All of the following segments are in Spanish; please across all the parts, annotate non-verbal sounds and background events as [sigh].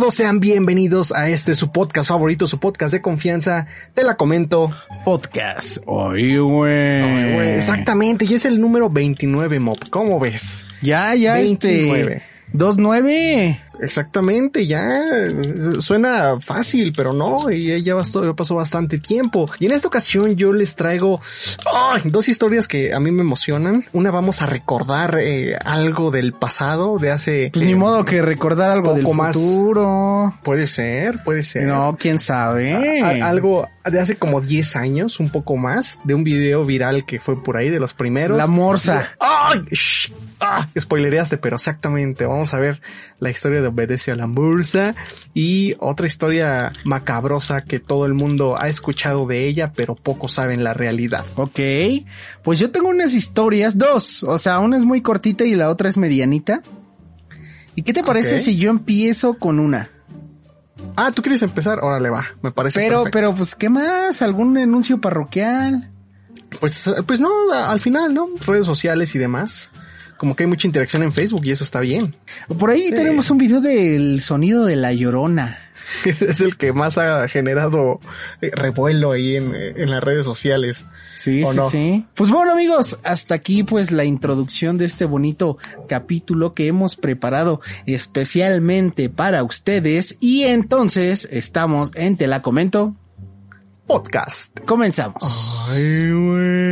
todos, sean bienvenidos a este su podcast favorito, su podcast de confianza. Te la comento. Podcast. Oye, güey. Exactamente, y es el número 29, Mop. ¿Cómo ves? Ya, ya, 29. este. 2-9. Exactamente, ya suena fácil, pero no, y ya bastó, ya pasó bastante tiempo. Y en esta ocasión yo les traigo dos historias que a mí me emocionan. Una vamos a recordar eh, algo del pasado, de hace... Pues eh, ni modo que recordar algo del más. futuro. Puede ser, puede ser. No, quién sabe. A- algo de hace como 10 años, un poco más, de un video viral que fue por ahí de los primeros. La morsa. ¡Ay! Shh. ¡Ah! Spoilereaste, pero exactamente. Vamos a ver la historia de Obedece a la Morsa y otra historia macabrosa que todo el mundo ha escuchado de ella, pero pocos saben la realidad. Ok. Pues yo tengo unas historias, dos. O sea, una es muy cortita y la otra es medianita. ¿Y qué te parece si yo empiezo con una? Ah, ¿tú quieres empezar? Órale, va. Me parece Pero, perfecto. pero, pues, ¿qué más? ¿Algún anuncio parroquial? Pues, pues no, al final, ¿no? Redes sociales y demás. Como que hay mucha interacción en Facebook y eso está bien. Por ahí Sí. tenemos un video del sonido de la llorona. [laughs] Es, es el que más ha generado eh, revuelo ahí en, eh, en las redes sociales. Sí, ¿O sí, no? sí. Pues bueno, amigos, hasta aquí pues la introducción de este bonito capítulo que hemos preparado especialmente para ustedes. Y entonces estamos en Te la comento. Podcast. Comenzamos. Ay, güey.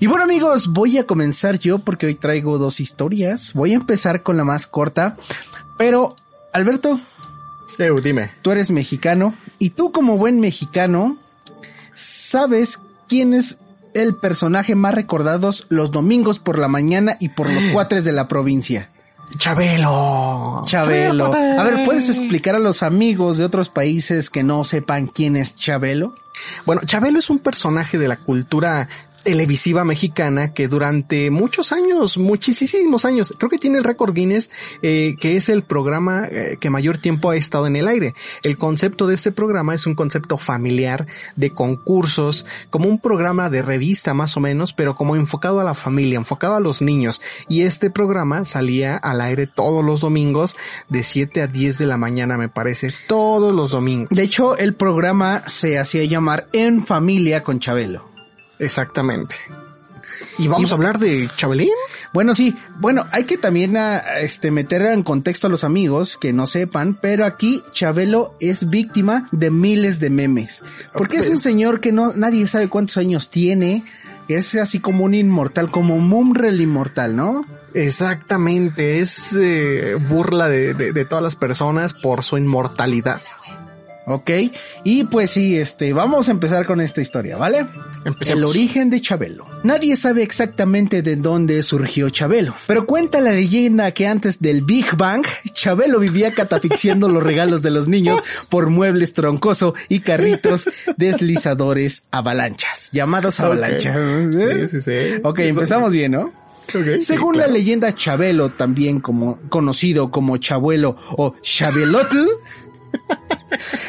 Y bueno, amigos, voy a comenzar yo porque hoy traigo dos historias. Voy a empezar con la más corta. Pero, Alberto, Eu, dime. tú eres mexicano y tú como buen mexicano sabes quién es el personaje más recordados los domingos por la mañana y por los [gasps] cuatres de la provincia. Chabelo. Chabelo, A ver, ¿puedes explicar a los amigos de otros países que no sepan quién es Chabelo? Bueno, Chabelo es un personaje de la cultura televisiva mexicana que durante muchos años, muchísimos años, creo que tiene el récord Guinness, eh, que es el programa eh, que mayor tiempo ha estado en el aire. El concepto de este programa es un concepto familiar de concursos, como un programa de revista más o menos, pero como enfocado a la familia, enfocado a los niños. Y este programa salía al aire todos los domingos de 7 a 10 de la mañana, me parece, todos los domingos. De hecho, el programa se hacía llamar En Familia con Chabelo. Exactamente. Y vamos a hablar de Chabelín. Bueno, sí, bueno, hay que también ah, este, meter en contexto a los amigos que no sepan, pero aquí Chabelo es víctima de miles de memes. Porque es un señor que no, nadie sabe cuántos años tiene, es así como un inmortal, como Mumrel inmortal, ¿no? Exactamente, es eh, burla de, de- de todas las personas por su inmortalidad. Ok, y pues sí, este, vamos a empezar con esta historia, ¿vale? Empecemos. El origen de Chabelo. Nadie sabe exactamente de dónde surgió Chabelo, pero cuenta la leyenda que antes del Big Bang, Chabelo vivía catafixiando los regalos de los niños por muebles troncoso y carritos deslizadores avalanchas, llamados avalanchas. ¿eh? Sí, sí, sí. Ok, Eso- empezamos bien, ¿no? Ok, sí, Según claro. la leyenda Chabelo, también como conocido como Chabuelo o Chabelotl,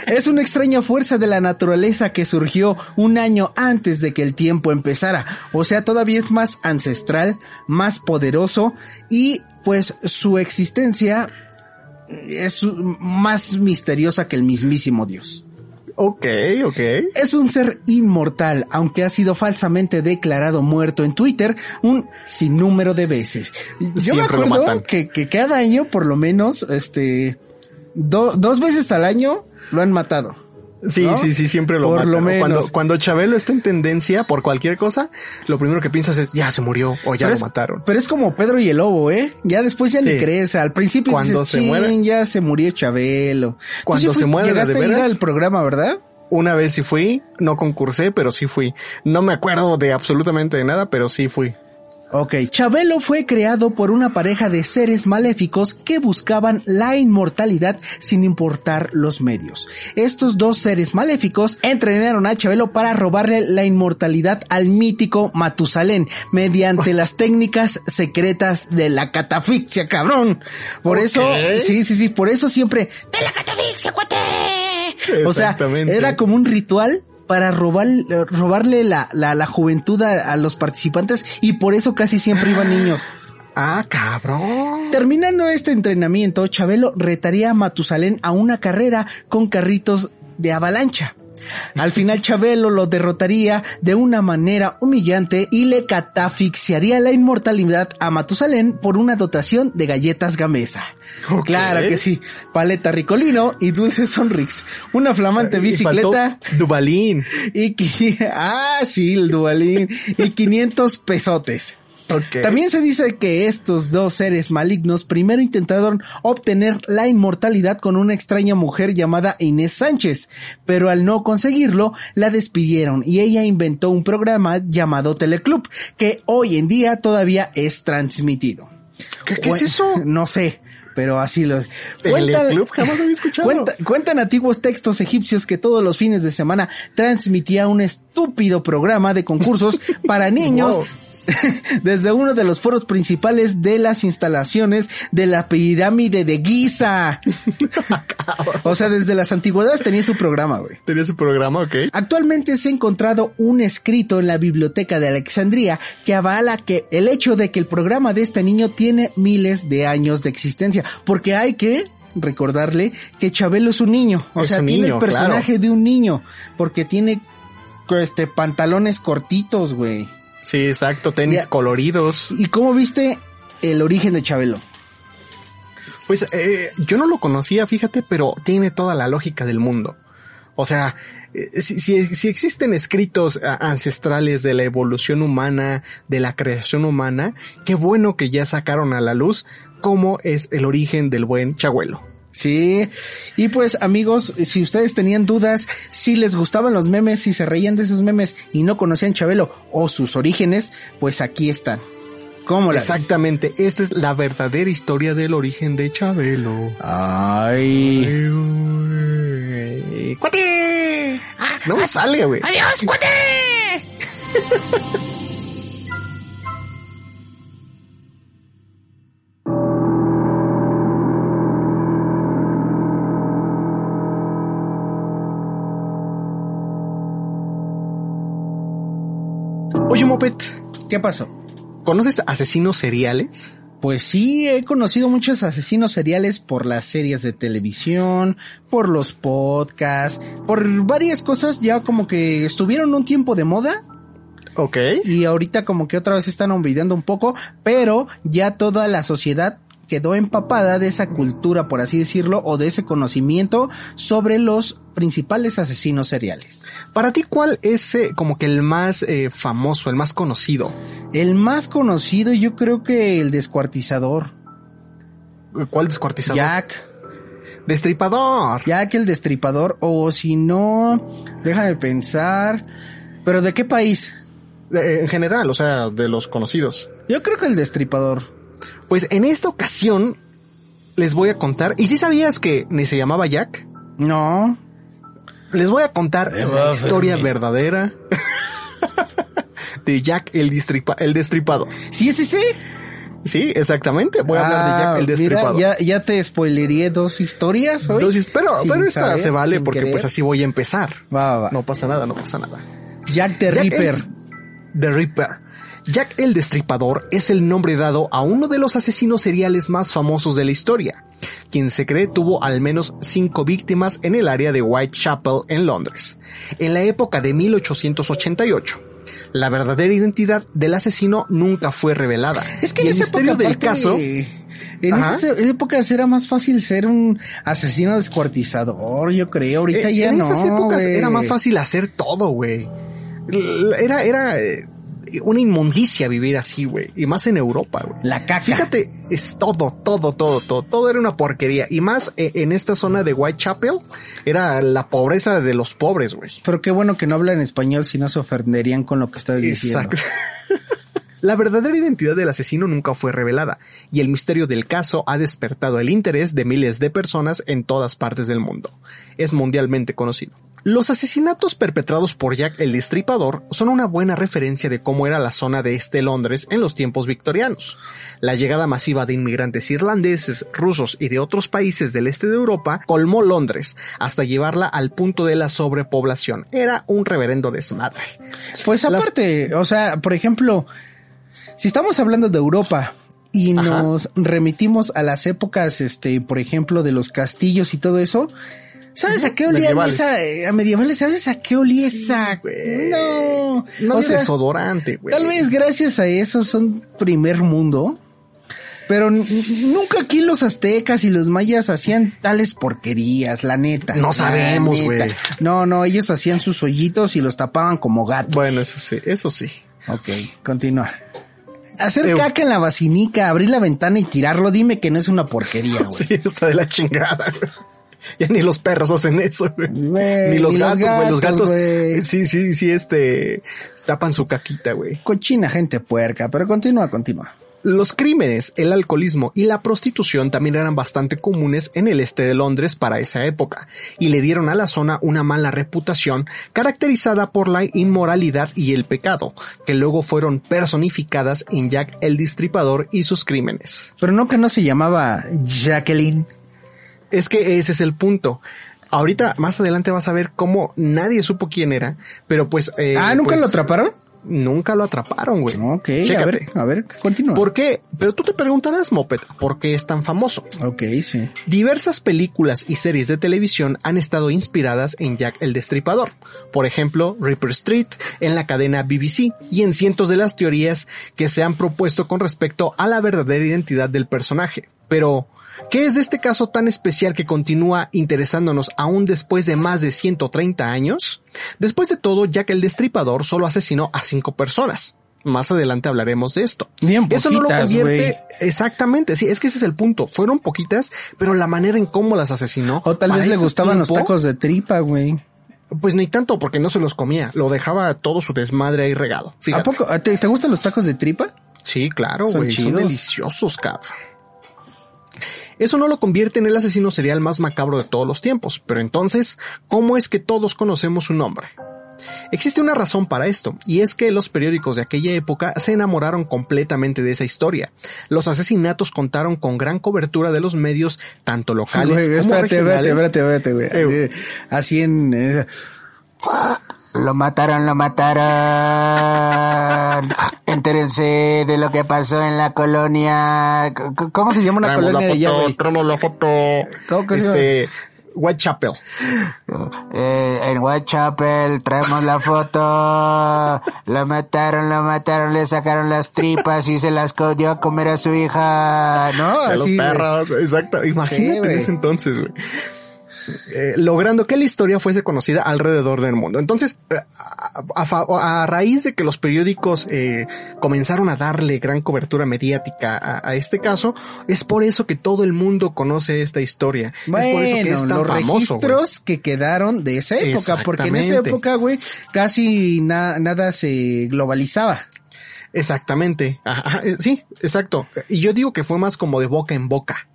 es una extraña fuerza de la naturaleza que surgió un año antes de que el tiempo empezara. O sea, todavía es más ancestral, más poderoso y pues su existencia es más misteriosa que el mismísimo Dios. Ok, ok. Es un ser inmortal, aunque ha sido falsamente declarado muerto en Twitter un sinnúmero de veces. Yo me Siempre acuerdo que, que cada año, por lo menos, este, do- dos veces al año lo han matado. Sí, ¿no? sí, sí, siempre lo Por matan, lo ¿no? menos. Cuando, cuando Chabelo está en tendencia por cualquier cosa, lo primero que piensas es, ya se murió o ya pero lo es, mataron. Pero es como Pedro y el Lobo, ¿eh? Ya después ya ni Sí. crees. Al principio Cuando dices, se "Chin, muere". ya se murió Chabelo. Tú Cuando sí se muere de Llegaste a ir al programa, ¿verdad? Una vez sí fui, no concursé, pero sí fui. No me acuerdo de absolutamente de nada, pero sí fui. Ok, Chabelo fue creado por una pareja de seres maléficos que buscaban la inmortalidad sin importar los medios. Estos dos seres maléficos entrenaron a Chabelo para robarle la inmortalidad al mítico Matusalén mediante las técnicas secretas de la catafixia, cabrón. Por eso, sí, sí, sí, por eso siempre, ¡de la catafixia, cuate! O sea, era como un ritual para robar, robarle la, la, la juventud a, a los participantes y por eso casi siempre iban niños. Ah, cabrón. Terminando este entrenamiento, Chabelo retaría a Matusalén a una carrera con carritos de avalancha. Al final Chabelo lo derrotaría de una manera humillante y le catafixiaría la inmortalidad a Matusalén por una dotación de galletas Gamesa. Claro que sí, paleta Ricolino y dulces Sonrix, una flamante bicicleta Dubalín. y [laughs] ah sí, el dualín y 500 pesotes. También se dice que estos dos seres malignos primero intentaron obtener la inmortalidad con una extraña mujer llamada Inés Sánchez, pero al no conseguirlo, la despidieron y ella inventó un programa llamado Teleclub, que hoy en día todavía es transmitido. ¿Qué, qué es eso? [laughs] No sé, pero así lo Teleclub, jamás lo había escuchado. Cuenta- cuentan antiguos textos egipcios que todos los fines de semana transmitía un estúpido programa de concursos [laughs] para niños. Wow. [laughs] Desde uno de los foros principales de las instalaciones de la pirámide de Giza. [laughs] o sea, desde las antigüedades tenía su programa, güey. Tenía su programa, ok. Actualmente se ha encontrado un escrito en la biblioteca de Alejandría que avala que el hecho de que el programa de este niño tiene miles de años de existencia, porque hay que recordarle que Chabelo es un niño, o Es sea, tiene niño, el personaje de un niño, porque tiene este pantalones cortitos, güey. Sí, exacto. Tenis coloridos. ¿Y cómo viste el origen de Chabelo? Pues eh, yo no lo conocía, fíjate, pero tiene toda la lógica del mundo. O sea, eh, si, si- si existen escritos ancestrales de la evolución humana, de la creación humana, qué bueno que ya sacaron a la luz cómo es el origen del buen Chabuelo. Sí, y pues amigos, si ustedes tenían dudas, si les gustaban los memes, si se reían de esos memes y no conocían Chabelo o sus orígenes, pues aquí están. ¿Cómo la ves? Exactamente, esta es la verdadera historia del origen de Chabelo. Ay. Ay, ¡Cuate! No me sale, güey. ¡Adiós, cuate! [laughs] Oye, Mopet, ¿Qué pasó? ¿conoces asesinos seriales? Pues sí, he conocido muchos asesinos seriales por las series de televisión, por los podcasts, por varias cosas ya como que estuvieron un tiempo de moda Ok. y ahorita como que otra vez están olvidando un poco, pero ya toda la sociedad quedó empapada de esa cultura, por así decirlo, o de ese conocimiento sobre los principales asesinos seriales. Para ti, ¿cuál es eh, como que el más eh, famoso, el más conocido? El más conocido yo creo que el descuartizador, ¿Cuál descuartizador? Jack, Destripador. Jack el destripador, o si no, déjame pensar, pero ¿de qué país? En general, o sea, de los conocidos. Yo creo que el destripador. Pues en esta ocasión les voy a contar. ¿Y si sabías que ni se llamaba Jack? No, Les voy a contar la historia verdadera de Jack el, distripa- el destripador. sí, sí, sí. Sí, exactamente. Voy a hablar de Jack el Ah, mira, destripador. ya, ya te spoilería dos historias hoy. Entonces, pero, pero esta saber, se vale porque querer. pues así voy a empezar. Va, va, va. No pasa nada, no pasa nada. Jack the Jack Ripper. el- The Ripper. Jack el Destripador es el nombre dado a uno de los asesinos seriales más famosos de la historia, quien se cree tuvo al menos cinco víctimas en el área de Whitechapel en Londres, en la época de 1888. La verdadera identidad del asesino nunca fue revelada. Es que y en el esa misterio época, del caso, En Ajá. esas épocas era más fácil ser un asesino descuartizador, yo creo. Ahorita Eh, ya en no. esas épocas era más fácil hacer todo, güey. Era, era eh, una inmundicia vivir así, güey. Y más en Europa, güey. La caca. Fíjate, es todo, todo, todo, todo. Todo era una porquería. Y más eh, en esta zona de Whitechapel, era la pobreza de los pobres, güey. Pero qué bueno que no hablan español, si no se ofenderían con lo que estás diciendo. Exacto. [laughs] La verdadera identidad del asesino nunca fue revelada, y el misterio del caso ha despertado el interés de miles de personas en todas partes del mundo. Es mundialmente conocido. Los asesinatos perpetrados por Jack el Destripador son una buena referencia de cómo era la zona de este Londres en los tiempos victorianos. La llegada masiva de inmigrantes irlandeses, rusos y de otros países del este de Europa colmó Londres hasta llevarla al punto de la sobrepoblación. Era un reverendo desmadre. Pues aparte, o sea, por ejemplo, si estamos hablando de Europa y Ajá. nos remitimos a las épocas, este, por ejemplo, de los castillos y todo eso, ¿sabes a qué olía esa, eh, a medievales? ¿Sabes a qué olía esa? güey. No, No o sea, desodorante, güey. tal vez gracias a eso son primer mundo. Pero nunca aquí los aztecas y los mayas hacían tales porquerías, la neta. No sabemos, güey. No, no, ellos hacían sus hoyitos y los tapaban como gatos. Bueno, eso sí, eso sí. Ok, continúa. Hacer caca en la basinica, abrir la ventana y tirarlo, dime que no es una porquería, güey. [laughs] Sí, está de la chingada, güey. [laughs] Ya ni los perros hacen eso, güey. Ni los gatos, güey. Los gatos, sí, sí, sí, este, tapan su caquita, güey. Cochina gente puerca, pero continúa, continúa. Los crímenes, el alcoholismo y la prostitución también eran bastante comunes en el este de Londres para esa época, y le dieron a la zona una mala reputación caracterizada por la inmoralidad y el pecado, que luego fueron personificadas en Jack el Destripador y sus crímenes. Pero no que no se llamaba Jacqueline. Es que ese es el punto. Ahorita, más adelante vas a ver cómo nadie supo quién era, pero pues... eh, ah, ¿nunca pues, lo atraparon? Nunca lo atraparon, güey. Ok, a ver, a ver, continúa. ¿Por qué? Pero tú te preguntarás, Moped, ¿por qué es tan famoso? Ok, sí. Diversas películas y series de televisión han estado inspiradas en Jack el Destripador. Por ejemplo, Ripper Street en la cadena BBC y en cientos de las teorías que se han propuesto con respecto a la verdadera identidad del personaje. Pero, ¿qué es de este caso tan especial que continúa interesándonos aún después de más de 130 años? Después de todo, Jack el Destripador solo asesinó a cinco personas. Más adelante hablaremos de esto. Bien Eso no lo poquitas, convierte exactamente, sí, es que ese es el punto. Fueron poquitas, pero la manera en cómo las asesinó. O tal vez le gustaban los tacos de tripa, güey. Pues ni tanto porque no se los comía, lo dejaba todo su desmadre ahí regado. ¿A poco? ¿Te, te gustan los tacos de tripa? Sí, claro, Son güey, son, chidos. deliciosos, cabrón. Eso no lo convierte en el asesino serial más macabro de todos los tiempos, pero entonces, ¿cómo es que todos conocemos su nombre? Existe una razón para esto, y es que los periódicos de aquella época se enamoraron completamente de esa historia. Los asesinatos contaron con gran cobertura de los medios, tanto locales como espérate, espérate, regionales. espérate, espérate, Así- Así en... eh, Lo mataron, lo mataron. [laughs] Entérense de lo que pasó en la colonia. ¿Cómo se llama una Traemos colonia la de foto, güey? traemos la foto. ¿Cómo que este, Whitechapel. Eh, en Whitechapel traemos la foto. Lo mataron, lo mataron, le sacaron las tripas y se las dio a comer a su hija. ¿No? de los perros, exacto. Imagínate en ese entonces, güey. Eh, logrando que la historia fuese conocida alrededor del mundo. Entonces, eh, a, a fa- a raíz de que los periódicos eh, comenzaron a darle gran cobertura mediática a, a este caso, es por eso que todo el mundo conoce esta historia. es por eso que es tan los famoso. güey. registros que quedaron de esa época, porque en esa época, güey, casi na- nada se globalizaba. Exactamente. Ajá, sí, exacto. Y yo digo que fue más como de boca en boca.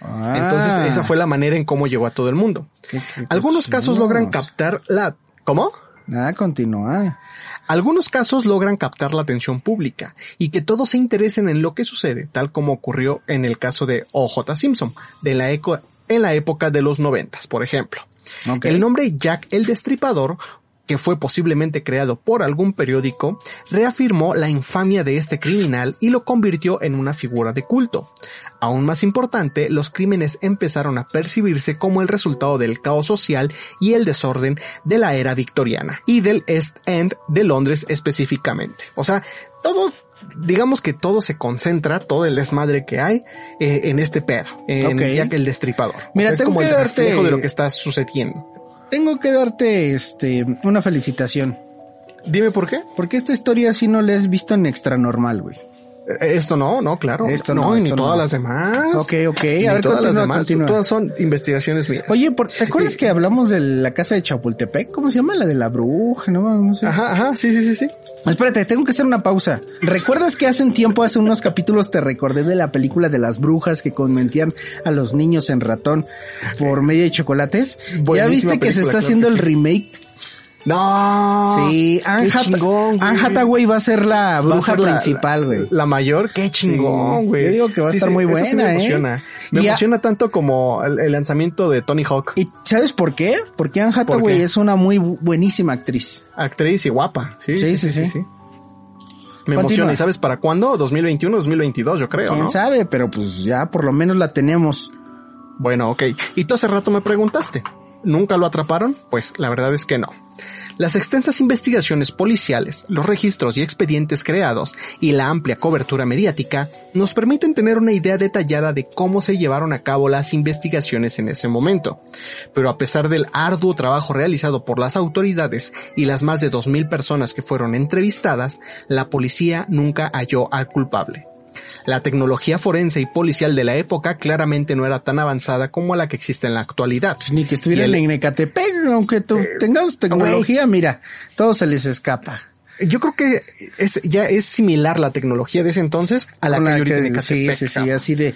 Entonces, Ah. esa fue la manera en cómo llegó a todo el mundo. Qué- qué Algunos casos logran captar la... ¿Cómo? Ah, continúa. Algunos casos logran captar la atención pública y que todos se interesen en lo que sucede, tal como ocurrió en el caso de O.J. Simpson, de la eco- en la época de los noventas, por ejemplo. El nombre Jack el Destripador, que fue posiblemente creado por algún periódico, reafirmó la infamia de este criminal y lo convirtió en una figura de culto. Aún más importante, los crímenes empezaron a percibirse como el resultado del caos social y el desorden de la era victoriana y del East End de Londres específicamente. O sea, todo digamos que todo se concentra, todo el desmadre que hay eh, en este pedo, en el Destripador. O Mira, sea, es tengo como que el darte- de lo que está sucediendo. Tengo que darte este una felicitación. Dime por qué. Porque esta historia sí no la has visto en extra normal, güey. Esto no, no, claro. Esto no, y ni todas no. las demás. Ok, ok. Ni A ver, todas las demás. continúa. Todas son investigaciones mías. Oye, por- ¿te acuerdas [laughs] que hablamos de la casa de Chapultepec? ¿Cómo se llama? La de la bruja, no, no sé. Ajá, ajá, sí, sí, sí, sí. Espérate, tengo que hacer una pausa. ¿Recuerdas que hace un tiempo, hace unos capítulos, te recordé de la película de las brujas que convertían a los niños en ratón por medio de chocolates? ¿Ya viste que se está claro haciendo el remake? No. sí, Anne, chingón, Hathaway va a ser la bruja ser la- principal, güey. La, mayor, qué chingón, Sí. güey. Yo digo que va a estar muy eso sí buena, me ¿eh? emociona. Me Y a- emociona tanto como el, el lanzamiento de Tony Hawk. ¿Y sabes por qué? Porque Anne Hathaway qué? es una muy bu- buenísima actriz. Actriz y guapa. Sí, Sí, sí, sí. Me Continúa. emociona. ¿Y sabes para cuándo? 2021, 2022, yo creo, ¿Quién ¿no? sabe? Pero pues ya por lo menos la tenemos. Bueno, ok. Y tú hace rato me preguntaste, ¿nunca lo atraparon? Pues la verdad es que no. Las extensas investigaciones policiales, los registros y expedientes creados y la amplia cobertura mediática nos permiten tener una idea detallada de cómo se llevaron a cabo las investigaciones en ese momento. Pero a pesar del arduo trabajo realizado por las autoridades y las más de 2.000 personas que fueron entrevistadas, la policía nunca halló al culpable. La tecnología forense y policial de la época claramente no era tan avanzada como la que existe en la actualidad. Pues ni que estuvieran el- en Ecatepec, aunque tú tengas tecnología, mira, todo se les escapa. Yo creo que es, ya es similar la tecnología de ese entonces a la que la ahorita que- en sí, sí, sí, así de,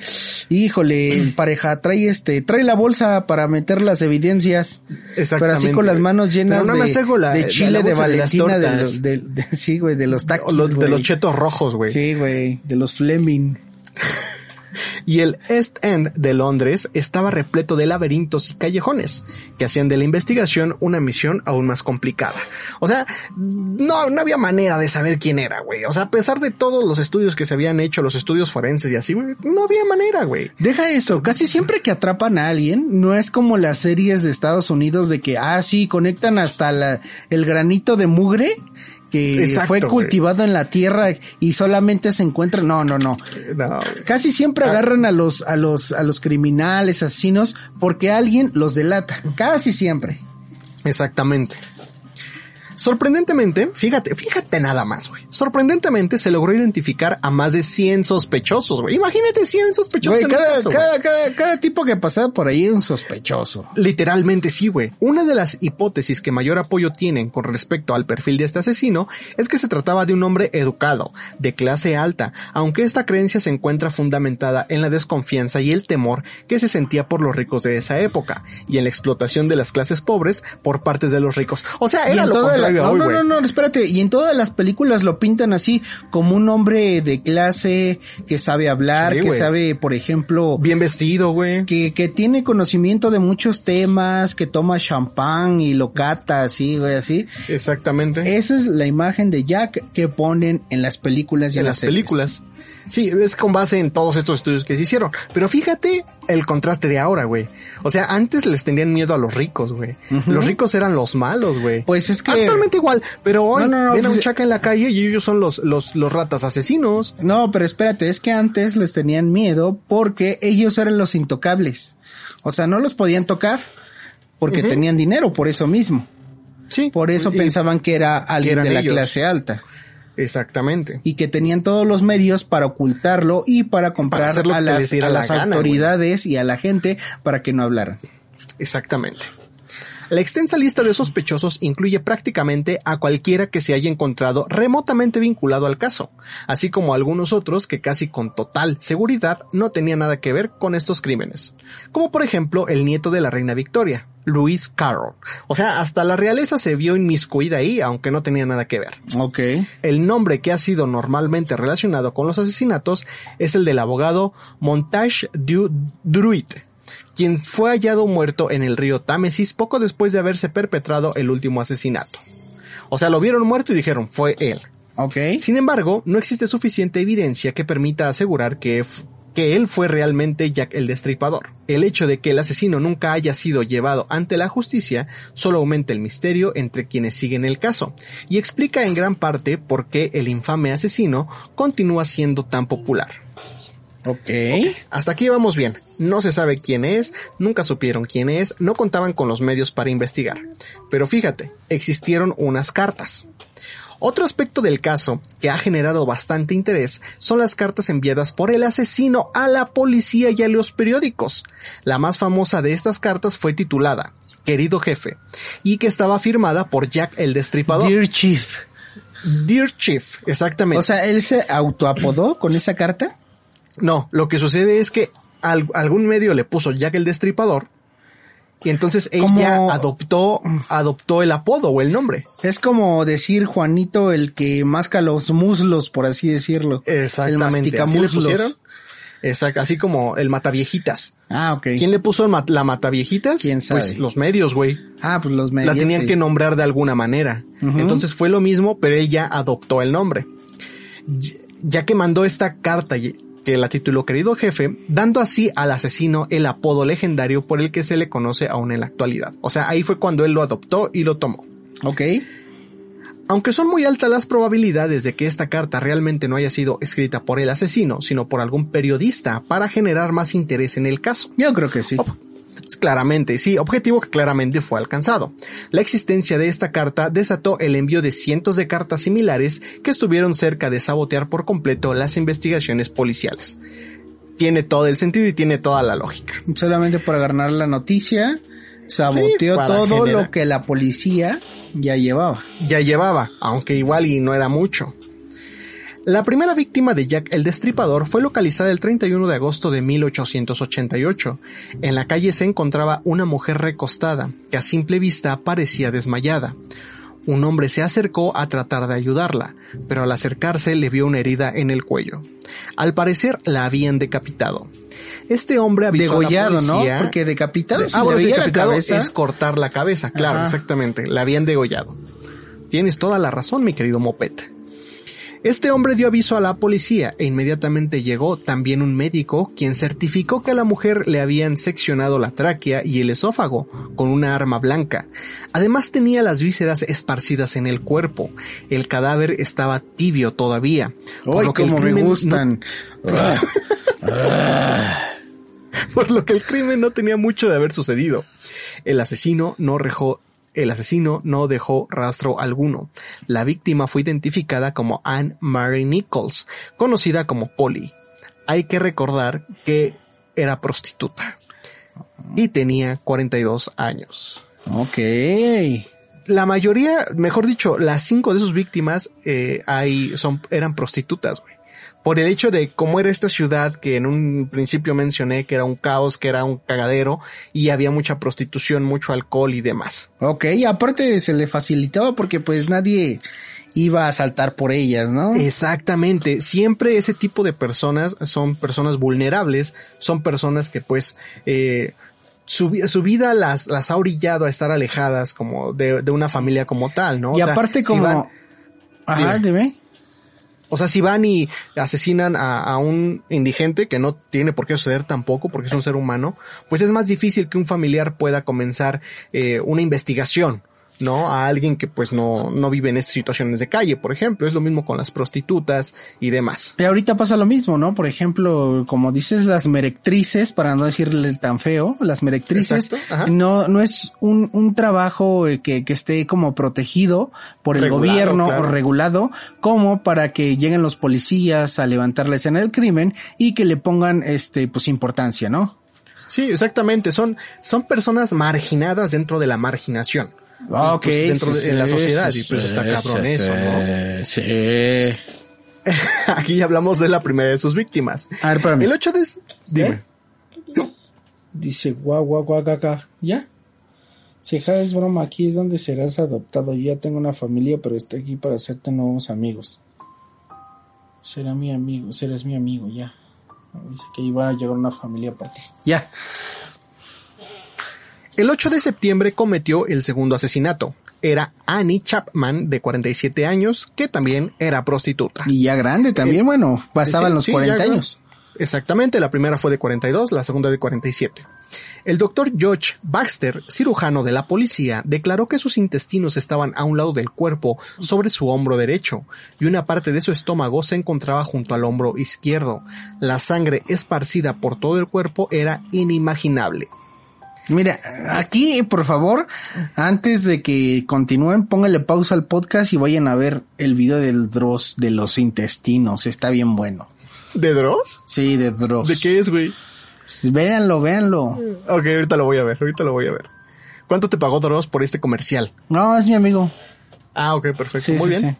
híjole, pareja, trae este, trae la bolsa para meter las evidencias. Pero Exactamente. así con las manos llenas Pero de, la- chile de Valentina, de, los, de, de- [laughs] sí, güey, de los los- de los chetos rojos, güey. Sí, güey, de los Fleming. [laughs] Y el East End de Londres estaba repleto de laberintos y callejones que hacían de la investigación una misión aún más complicada. O sea, no, no había manera de saber quién era, güey. O sea, a pesar de todos los estudios que se habían hecho, los estudios forenses y así, no había manera, güey. Deja eso, casi siempre que atrapan a alguien, no es como las series de Estados Unidos de que, ah, sí, conectan hasta el granito de mugre que Exacto, fue cultivado en la tierra y solamente se encuentra, no, no, no. No, güey. Casi siempre Ah. agarran a los, a los, a los criminales, asesinos, porque alguien los delata. Casi siempre. Exactamente. Sorprendentemente, fíjate, fíjate nada más, güey. Sorprendentemente se logró identificar a más de 100 sospechosos, güey. Imagínate 100 sospechosos. Un cada, caso, cada, cada, cada tipo que pasaba por ahí un sospechoso. Literalmente sí, güey. Una de las hipótesis que mayor apoyo tienen con respecto al perfil de este asesino es que se trataba de un hombre educado, de clase alta, aunque esta creencia se encuentra fundamentada en la desconfianza y el temor que se sentía por los ricos de esa época y en la explotación de las clases pobres por partes de los ricos. O sea, era lo toda no, no, no, no, espérate. Y en todas las películas lo pintan así como un hombre de clase que sabe hablar, Sí, que sabe, por ejemplo, Bien vestido, güey. que, que tiene conocimiento de muchos temas, que toma champán y lo cata así, güey, así. Exactamente. Esa es la imagen de Jack que ponen en las películas y en, en las las series. Sí, es con base en todos estos estudios que se hicieron. Pero fíjate el contraste de ahora, güey. O sea, antes les tenían miedo a los ricos, güey. Los ricos eran los malos, güey. Pues es que- Actualmente igual, pero hoy No, no, no, ven a pues- un chaca en la calle y ellos son los, los, los ratas asesinos. No, pero espérate, es que antes les tenían miedo porque ellos eran los intocables. O sea, no los podían tocar porque tenían dinero, por eso mismo. Sí. Por eso Y- pensaban que era alguien de la ellos. clase alta. Exactamente. y que tenían todos los medios para ocultarlo y para comprar a las, a la las gana, autoridades y a la gente para que no hablaran. Exactamente. La extensa lista de sospechosos incluye prácticamente a cualquiera que se haya encontrado remotamente vinculado al caso, así como a algunos otros que casi con total seguridad no tenían nada que ver con estos crímenes, como por ejemplo el nieto de la reina Victoria, Louis Carroll. O sea, hasta la realeza se vio inmiscuida ahí, aunque no tenía nada que ver. Ok. El nombre que ha sido normalmente relacionado con los asesinatos es el del abogado Montage du Druid, quien fue hallado muerto en el río Támesis poco después de haberse perpetrado el último asesinato. O sea, lo vieron muerto y dijeron, fue él. Ok. Sin embargo, no existe suficiente evidencia que permita asegurar que, que él fue realmente Jack el Destripador. El hecho de que el asesino nunca haya sido llevado ante la justicia solo aumenta el misterio entre quienes siguen el caso y explica en gran parte por qué el infame asesino continúa siendo tan popular. Ok. Hasta aquí vamos bien. No se sabe quién es, nunca supieron quién es, no contaban con los medios para investigar. Pero fíjate, existieron unas cartas. Otro aspecto del caso que ha generado bastante interés son las cartas enviadas por el asesino a la policía y a los periódicos. La más famosa de estas cartas fue titulada Querido jefe y que estaba firmada por Jack el Destripador. Dear Chief. Dear Chief, exactamente. O sea, ¿él se autoapodó con esa carta? no, lo que sucede es que al- algún medio le puso Jack el Destripador y entonces Como- ella adoptó adoptó el apodo o el nombre. Es como decir Juanito el que masca los muslos, por así decirlo. Exactamente. El así le pusieron. Exacto, así como el mataviejitas. Ah, ok. ¿Quién le puso mat- la mataviejitas? ¿Quién sabe? Pues los medios, güey. Ah, pues los medios. La tenían sí. que nombrar de alguna manera. Entonces fue lo mismo, pero ella adoptó el nombre. Ya que mandó esta carta que la tituló Querido Jefe, dando así al asesino el apodo legendario por el que se le conoce aún en la actualidad. O sea, ahí fue cuando él lo adoptó y lo tomó. Ok. Aunque son muy altas las probabilidades de que esta carta realmente no haya sido escrita por el asesino, sino por algún periodista para generar más interés en el caso. Yo creo que sí. Claramente, sí, objetivo que claramente fue alcanzado. La existencia de esta carta desató el envío de cientos de cartas similares que estuvieron cerca de sabotear por completo las investigaciones policiales. Tiene todo el sentido y tiene toda la lógica. Solamente para ganar la noticia, saboteó Sí, todo generar- lo que la policía ya llevaba. Ya llevaba, aunque igual y no era mucho. La primera víctima de Jack el Destripador fue localizada el 31 de agosto de 1888. En la calle se encontraba una mujer recostada, que a simple vista parecía desmayada. Un hombre se acercó a tratar de ayudarla, pero al acercarse le vio una herida en el cuello. Al parecer la habían decapitado. Este hombre avisó Degollado, ¿no? Porque decapitado, De- si ah, bueno, la cabeza- es cortar la cabeza, claro, Ajá. exactamente. La habían degollado. Tienes toda la razón, mi querido Mopet. Este hombre dio aviso a la policía e inmediatamente llegó también un médico quien certificó que a la mujer le habían seccionado la tráquea y el esófago con una arma blanca. Además tenía las vísceras esparcidas en el cuerpo. El cadáver estaba tibio todavía. por Ay, lo que el como me no- gustan. [laughs] por lo que el crimen no tenía mucho de haber sucedido. El asesino no rejó, el asesino no dejó rastro alguno. La víctima fue identificada como Anne Mary Nichols, conocida como Polly. Hay que recordar que era prostituta y tenía 42 años. ok. La mayoría, mejor dicho, las cinco de sus víctimas eh, hay, son, eran prostitutas, güey. Por el hecho de cómo era esta ciudad que en un principio mencioné que era un caos, que era un cagadero y había mucha prostitución, mucho alcohol y demás. Ok, y aparte se le facilitaba porque pues nadie iba a saltar por ellas, ¿no? Exactamente. Siempre ese tipo de personas son personas vulnerables, son personas que pues eh, su, su vida las, las ha orillado a estar alejadas como de, de una familia como tal, ¿no? y O sea, aparte si como... van- Ajá, Dime. dime. O sea, si van y asesinan a, un indigente, que no tiene por qué suceder tampoco, porque es un ser humano, pues es más difícil que un familiar pueda comenzar eh, una investigación, ¿no? A alguien que pues no, no vive en estas situaciones de calle, por ejemplo. Es lo mismo con las prostitutas y demás. Y ahorita pasa lo mismo, ¿no? Por ejemplo, como dices, las merectrices, para no decirle tan feo, las merectrices no, no es un, un trabajo eh, que, que esté como protegido por el Regulado, gobierno claro. o regulado, como para que lleguen los policías a levantar la escena del crimen y que le pongan este pues importancia, ¿no? Sí, exactamente. Son, son personas marginadas dentro de la marginación. Ah, pues, dentro de en la sociedad. y pues está cabrón eso, ¿no? Sí. [laughs] Aquí ya hablamos de la primera de sus víctimas. A ver, espérame. El 8 de... Dime. Dice guau guau guau gaga. ¿Ya? Si ja, es broma, aquí es donde serás adoptado. Yo ya tengo una familia, pero estoy aquí para hacerte nuevos amigos. Será mi amigo, serás mi amigo, ya. Dice que iba a llegar una familia aparte. Ya. El 8 de septiembre cometió el segundo asesinato. Era Annie Chapman, de 47 años, que también era prostituta. Y ya grande también, bueno, pasaban Sí, los sí, 40 ya, años. Exactamente, la primera fue de 42, la segunda de 47. El doctor George Baxter, cirujano de la policía, declaró que sus intestinos estaban a un lado del cuerpo, sobre su hombro derecho, y una parte de su estómago se encontraba junto al hombro izquierdo. La sangre esparcida por todo el cuerpo era inimaginable. Mira, aquí, por favor, antes de que continúen, pónganle pausa al podcast y vayan a ver el video del Dross de los intestinos. Está bien bueno. ¿De Dross? Sí, de Dross. ¿De qué es, güey? Pues véanlo, véanlo. Ok, ahorita lo voy a ver, ahorita lo voy a ver. ¿Cuánto te pagó Dross por este comercial? No, es mi amigo. Ah, ok, perfecto. Sí, Muy sí, bien.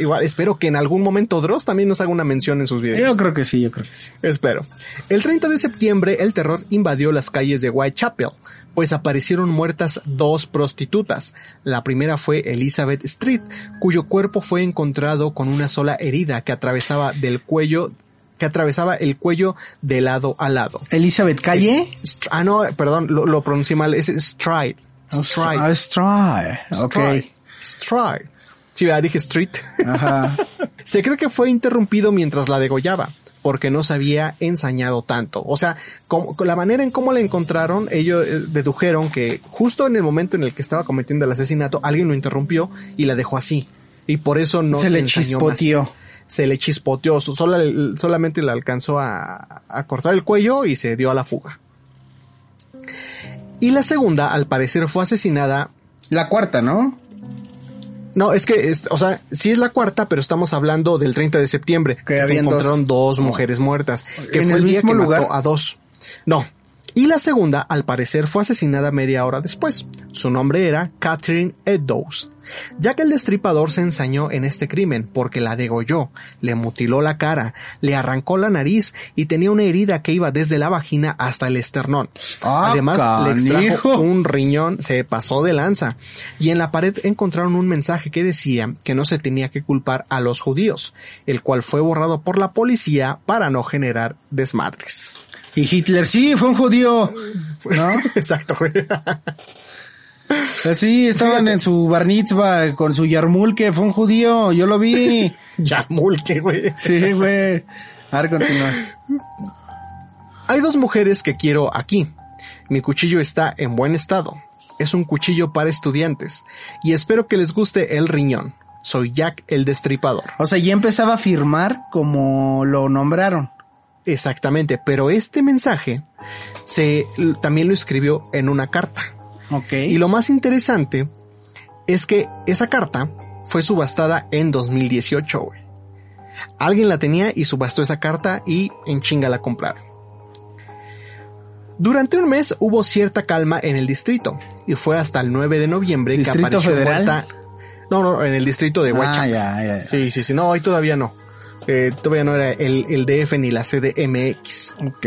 Igual, espero que en algún momento Dross también nos haga una mención en sus videos. Yo creo que sí, yo creo que sí. Espero. El 30 de septiembre, el terror invadió las calles de Whitechapel, pues aparecieron muertas dos prostitutas. La primera fue Elizabeth Street, cuyo cuerpo fue encontrado con una sola herida que atravesaba del cuello que atravesaba el cuello de lado a lado. Elizabeth Calle. Ah, no, perdón, lo, lo pronuncié mal, es Stride. Stride. Ah, Stride. Ok. Stride. Sí, ¿verdad? dije street. Ajá. [laughs] Se cree que fue interrumpido mientras la degollaba, porque no se había ensañado tanto. O sea, como, con la manera en cómo la encontraron, ellos eh, dedujeron que justo en el momento en el que estaba cometiendo el asesinato, alguien lo interrumpió y la dejó así. Y por eso no se, Se le más. chispoteó. Se le chispoteó, so- sola- solamente le alcanzó a, a cortar el cuello y se dio a la fuga. Y la segunda, al parecer, fue asesinada La cuarta, ¿no? No, es que, es- o sea, sí es la cuarta, pero estamos hablando del 30 de septiembre. Que, se encontraron dos, mujeres muertas. Que ¿En fue el el, día mismo que lugar? mató a dos. No. Y la segunda, al parecer, fue asesinada media hora después. Su nombre era Catherine Eddowes. Ya que el destripador se ensañó en este crimen porque la degolló, le mutiló la cara, le arrancó la nariz y tenía una herida que iba desde la vagina hasta el esternón. Ah, Además, le extrajo un riñón, se pasó de lanza. Y en la pared encontraron un mensaje que decía que no se tenía que culpar a los judíos, el cual fue borrado por la policía para no generar desmadres. Y Hitler, sí, fue un judío. ¿No? [laughs] Exacto, güey. Sí, estaban en su bar mitzvah con su yarmulke, fue un judío, yo lo vi. [laughs] Yamulke, güey. Sí, güey. A ver, continúa. Hay dos mujeres que quiero aquí. Mi cuchillo está en buen estado. Es un cuchillo para estudiantes. Y espero que les guste el riñón. Soy Jack el Destripador. O sea, ya empezaba a firmar como lo nombraron. Exactamente, pero este mensaje se también lo escribió en una carta. Ok. Y lo más interesante es que esa carta fue subastada en 2018, güey. Alguien la tenía y subastó esa carta y en chinga la compraron. Durante un mes hubo cierta calma en el distrito y fue hasta el 9 de noviembre que ¿Distrito apareció Federal? muerta. No, no, en el distrito de ah, Huacha. ya, ya, ya. Sí, sí, sí, no, ahí todavía no. Eh, todavía no era el, el DF ni la CDMX. Ok.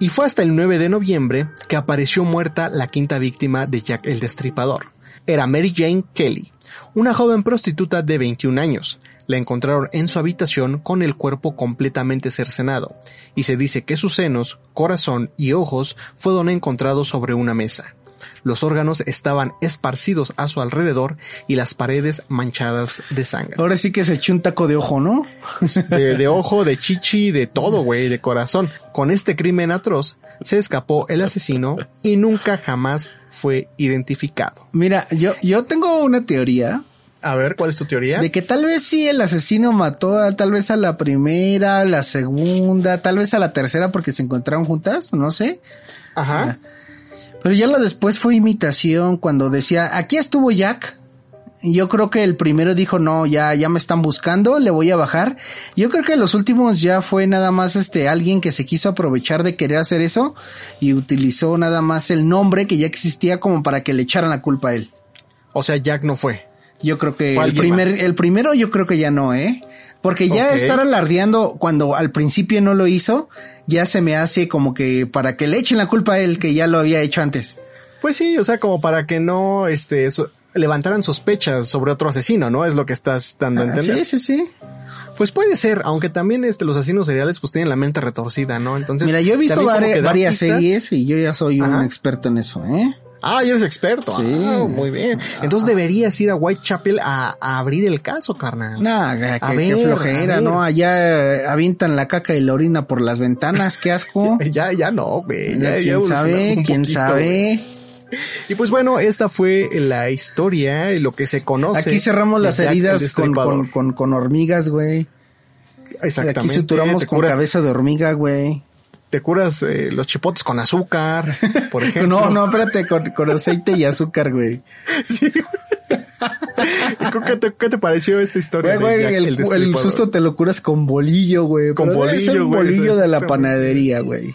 Y fue hasta el 9 de noviembre que apareció muerta la quinta víctima de Jack el Destripador. Era Mary Jane Kelly, una joven prostituta de 21 años. La encontraron en su habitación con el cuerpo completamente cercenado, y se dice que sus senos, corazón y ojos fueron encontrados sobre una mesa. Los órganos estaban esparcidos a su alrededor y las paredes manchadas de sangre. Ahora sí que se echó un taco de ojo, ¿no? [laughs] de, de ojo, de chichi, de todo, güey, de corazón. Con este crimen atroz se escapó el asesino y nunca jamás fue identificado. Mira, yo, yo tengo una teoría A ver, ¿cuál es tu teoría? de que tal vez sí el asesino mató a, tal vez a la primera, la segunda, tal vez a la tercera porque se encontraron juntas, no sé. Ajá. Pero ya lo después fue imitación cuando decía, aquí estuvo Jack. Y yo creo que el primero dijo, no, ya, ya me están buscando, le voy a bajar. Yo creo que los últimos ya fue nada más este, alguien que se quiso aprovechar de querer hacer eso y utilizó nada más el nombre que ya existía como para que le echaran la culpa a él. O sea, Jack no fue. Yo creo que el primer, más. el primero yo creo que ya no, ¿eh? Porque ya estar alardeando cuando al principio no lo hizo, ya se me hace como que para que le echen la culpa a él que ya lo había hecho antes. Pues sí, o sea, como para que no, este, so- levantaran sospechas sobre otro asesino, ¿no? Es lo que estás dando a Ah, entender. sí, sí, sí. Pues puede ser, aunque también este, los asesinos seriales pues tienen la mente retorcida, ¿no? Entonces. Mira, yo he visto vari- varias pistas. series y yo ya soy un experto en eso, ¿eh? Ah, ya eres experto. Sí. Ah, muy bien. Entonces deberías ir a Whitechapel a, a abrir el caso, carnal. Nah, que, A que ver, flojera, a ver. ¿no? Allá eh, avientan la caca y la orina por las ventanas, qué asco. [laughs] Ya, ya no, güey. Ya, ¿Quién sabe? ¿Quién poquito, sabe? Y pues bueno, esta fue la historia y lo que se conoce. Aquí cerramos las heridas con, con, con, con hormigas, güey. Exactamente. Aquí suturamos con cabeza de hormiga, güey. Te curas eh, los chipotes con azúcar, por [laughs] ejemplo. No, no, espérate, con, con aceite y azúcar, güey. [laughs] Sí. ¿Qué te, qué te pareció esta historia? Güey, güey, el, el susto te lo curas con bolillo, güey. Con bolillo, un güey, bolillo de la panadería, güey.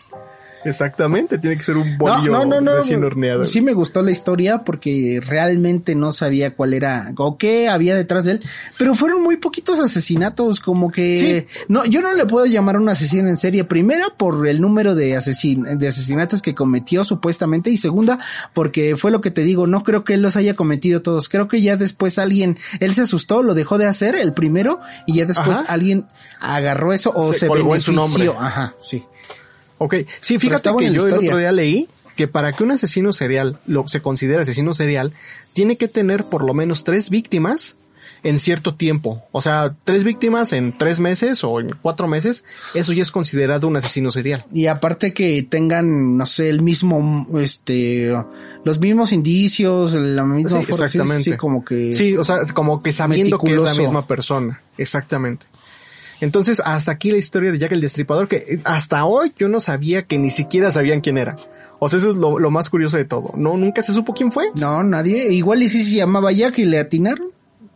Exactamente, tiene que ser un bolillo recién horneado. Sí me gustó la historia porque realmente no sabía cuál era o qué había detrás de él, pero fueron muy poquitos asesinatos, como que no, yo no le puedo llamar un asesino en serie. Primero por el número de asesin de asesinatos que cometió supuestamente y segunda porque fue lo que te digo, no creo que él los haya cometido todos. Creo que ya después alguien, él se asustó, lo dejó de hacer el primero y ya después Ajá. alguien agarró eso o Se se, colgó en su benefició. nombre. Ajá, sí. Ok, sí, fíjate que yo el otro día leí que para que un asesino serial lo se considere asesino serial, tiene que tener por lo menos tres víctimas en cierto tiempo. O sea, tres víctimas en tres meses o en cuatro meses, eso ya es considerado un asesino serial. Y aparte que tengan, no sé, el mismo, este, los mismos indicios, la misma Sí, forma, exactamente. sí, como que. Sí, o sea, como que sabiendo que es la misma persona. Exactamente. Entonces, hasta aquí la historia de Jack el Destripador, que hasta hoy yo no sabía que ni siquiera sabían quién era. O sea, eso es lo, lo más curioso de todo. No, nunca se supo quién fue. No, nadie. Igual y sí se llamaba Jack y le atinaron.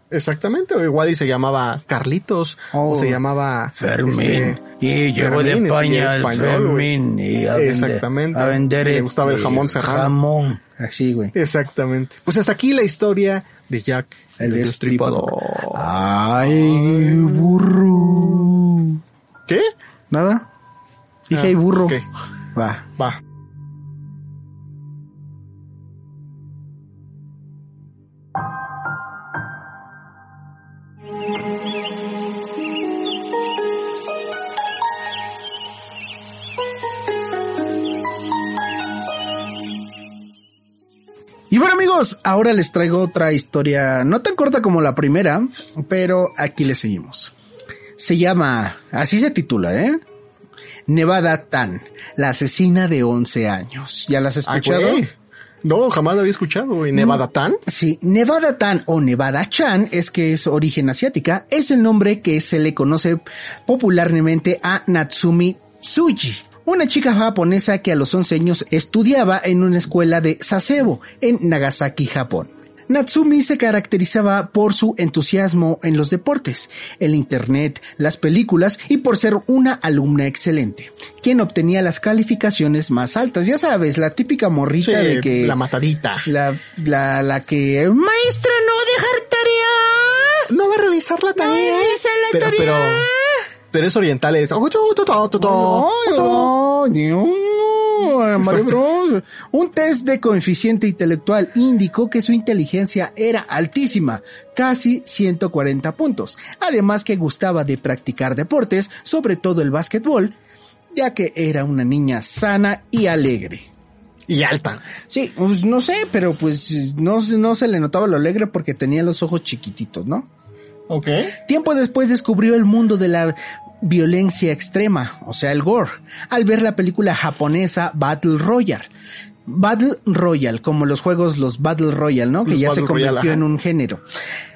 Exactamente, o igual y se llamaba Carlitos, Oh. o se llamaba Fermín. este, y llegó Fermín, de España. Fermín. Y a vender, Exactamente. A vender. Y le gustaba el este, jamón serrano. Jamón. Así, güey. Exactamente. Pues hasta aquí la historia de Jack El el, destripador. Destripador. Ay, burro. ¿Qué? ¿Nada? Dije, Ah, ay, burro. ok. Va. Va. Amigos, ahora les traigo otra historia, no tan corta como la primera, pero aquí le seguimos. Se llama, así se titula, ¿eh? Nevada Tan, la asesina de 11 años. ¿Ya la has Ay, escuchado? No, jamás lo había escuchado, güey. ¿Nevada Tan? Sí, Nevada Tan o Nevada Chan es que es origen asiática, es el nombre que se le conoce popularmente a Natsumi Tsuji, una chica japonesa que a los 11 años estudiaba en una escuela de Sasebo en Nagasaki, Japón. Natsumi se caracterizaba por su entusiasmo en los deportes, el internet, las películas y por ser una alumna excelente, quien obtenía las calificaciones más altas. Ya sabes, la típica morrita Sí, de que la matadita. la, la, la que, maestra, no dejar tarea. No va a revisar la No revisar la pero, tarea. pero, pero es oriental. Es... Mario. Un test de coeficiente intelectual indicó que su inteligencia era altísima, casi 140 puntos. Además que gustaba de practicar deportes, sobre todo el básquetbol, ya que era una niña sana y alegre. Y alta. Sí, pues no sé, pero pues no, no se le notaba lo alegre porque tenía los ojos chiquititos, ¿no? Ok. Tiempo después descubrió el mundo de la violencia extrema, o sea, el gore, al ver la película japonesa Battle Royale. Battle Royale, como los juegos, los Battle Royale, ¿no? Que ya se convirtió Royale, en un género.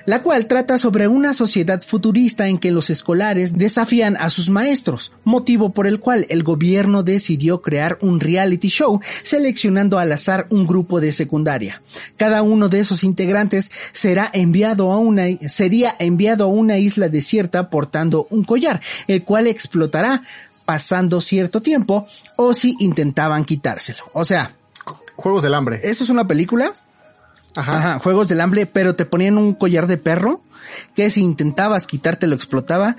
La cual trata sobre una sociedad futurista en que los escolares desafían a sus maestros, motivo por el cual el gobierno decidió crear un reality show seleccionando al azar un grupo de secundaria. Cada uno de esos integrantes será enviado a una, sería enviado a una isla desierta portando un collar, el cual explotará pasando cierto tiempo o si intentaban quitárselo. O sea, Juegos del hambre. eso es una película Ajá. Ajá, juegos del hambre, pero te ponían un collar de perro que si intentabas quitártelo explotaba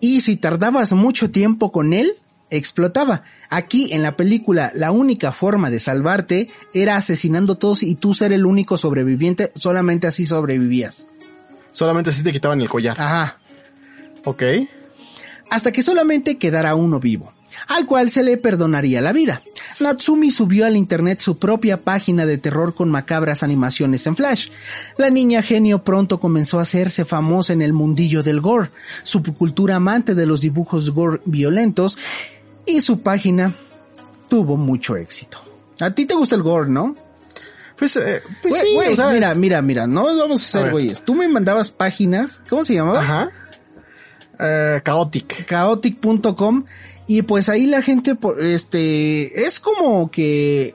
y si tardabas mucho tiempo con él, explotaba. Aquí en la película la única forma de salvarte era asesinando a todos y tú ser el único sobreviviente, solamente así sobrevivías. Solamente así te quitaban el collar. Ajá. Ok. hasta que solamente quedara uno vivo, al cual se le perdonaría la vida. Natsumi subió al internet su propia página de terror con macabras animaciones en Flash. La niña genio pronto comenzó a hacerse famosa en el mundillo del gore, subcultura amante de los dibujos gore violentos, y su página tuvo mucho éxito. A ti te gusta el gore, ¿no? Pues, eh, pues Güey, sí, güey, o sea, mira, mira, mira, no vamos a hacer güeyes. Tú me mandabas páginas, ¿cómo se llamaba? Ajá. Eh, chaotic. chaotic.com y pues ahí la gente este es como que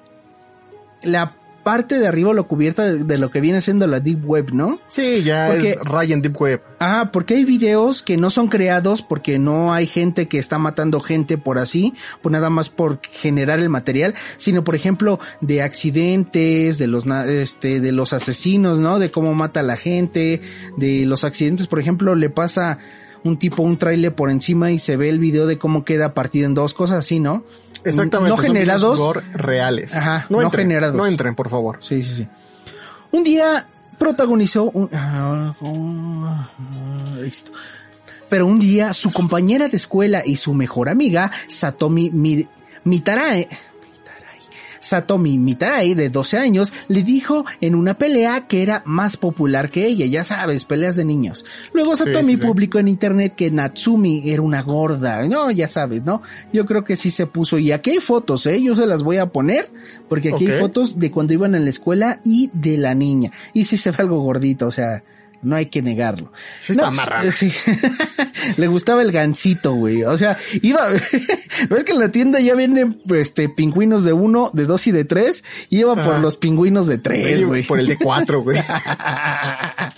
la parte de arriba lo cubierta de, de lo que viene siendo la deep web, ¿no? Sí, ya Porque- es Ryan Deep Web. Ah, porque hay videos que no son creados porque no hay gente que está matando gente por así, por nada más por generar el material, sino por ejemplo de accidentes, de los este de los asesinos, ¿no? De cómo mata a la gente, de los accidentes, por ejemplo, le pasa un tipo un trailer por encima y se ve el video de cómo queda partido en dos cosas así, ¿no? Exactamente. No generados. reales. Ajá, no entren, generados. No entren, por favor. Sí, sí, sí. Un día protagonizó un... Listo. Pero un día su compañera de escuela y su mejor amiga, Satomi Mi- Mitarae, Mitarai, Satomi Mitarai, de 12 años, le dijo en una pelea que era más popular que ella, ya sabes, peleas de niños. Luego Satomi sí, sí. publicó en internet que Natsumi era una gorda, no, ya sabes, ¿no? Yo creo que sí se puso, y aquí hay fotos, ¿eh? Yo se las voy a poner, porque aquí hay fotos de cuando iban en la escuela y de la niña. Y sí se ve algo gordito, o sea, no hay que negarlo. Sí está No, marrano. Sí. [laughs] Le gustaba el gansito, güey. O sea, iba, [laughs] ves que en la tienda ya venden, este, pingüinos de uno, de dos y de tres, y iba por los pingüinos de tres, güey. Por el de cuatro, güey. [laughs]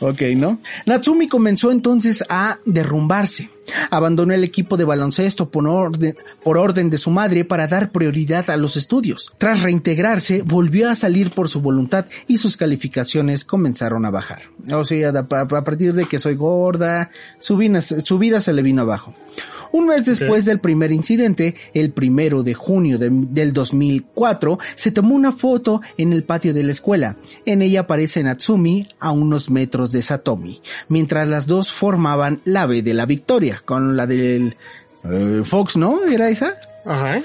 ok, ¿no? Natsumi comenzó entonces a derrumbarse. Abandonó el equipo de baloncesto por orden, por orden de su madre para dar prioridad a los estudios. Tras reintegrarse, volvió a salir por su voluntad y sus calificaciones comenzaron a bajar. O sea, a, partir de que soy gorda, su vida, su vida se le vino abajo. Un mes después del primer incidente, el primero de junio de- del 2004, se tomó una foto en el patio de la escuela. En ella aparece Natsumi a unos metros de Satomi, mientras las dos formaban la B de la victoria, con la del eh, Fox, ¿no? ¿Era esa? Ajá.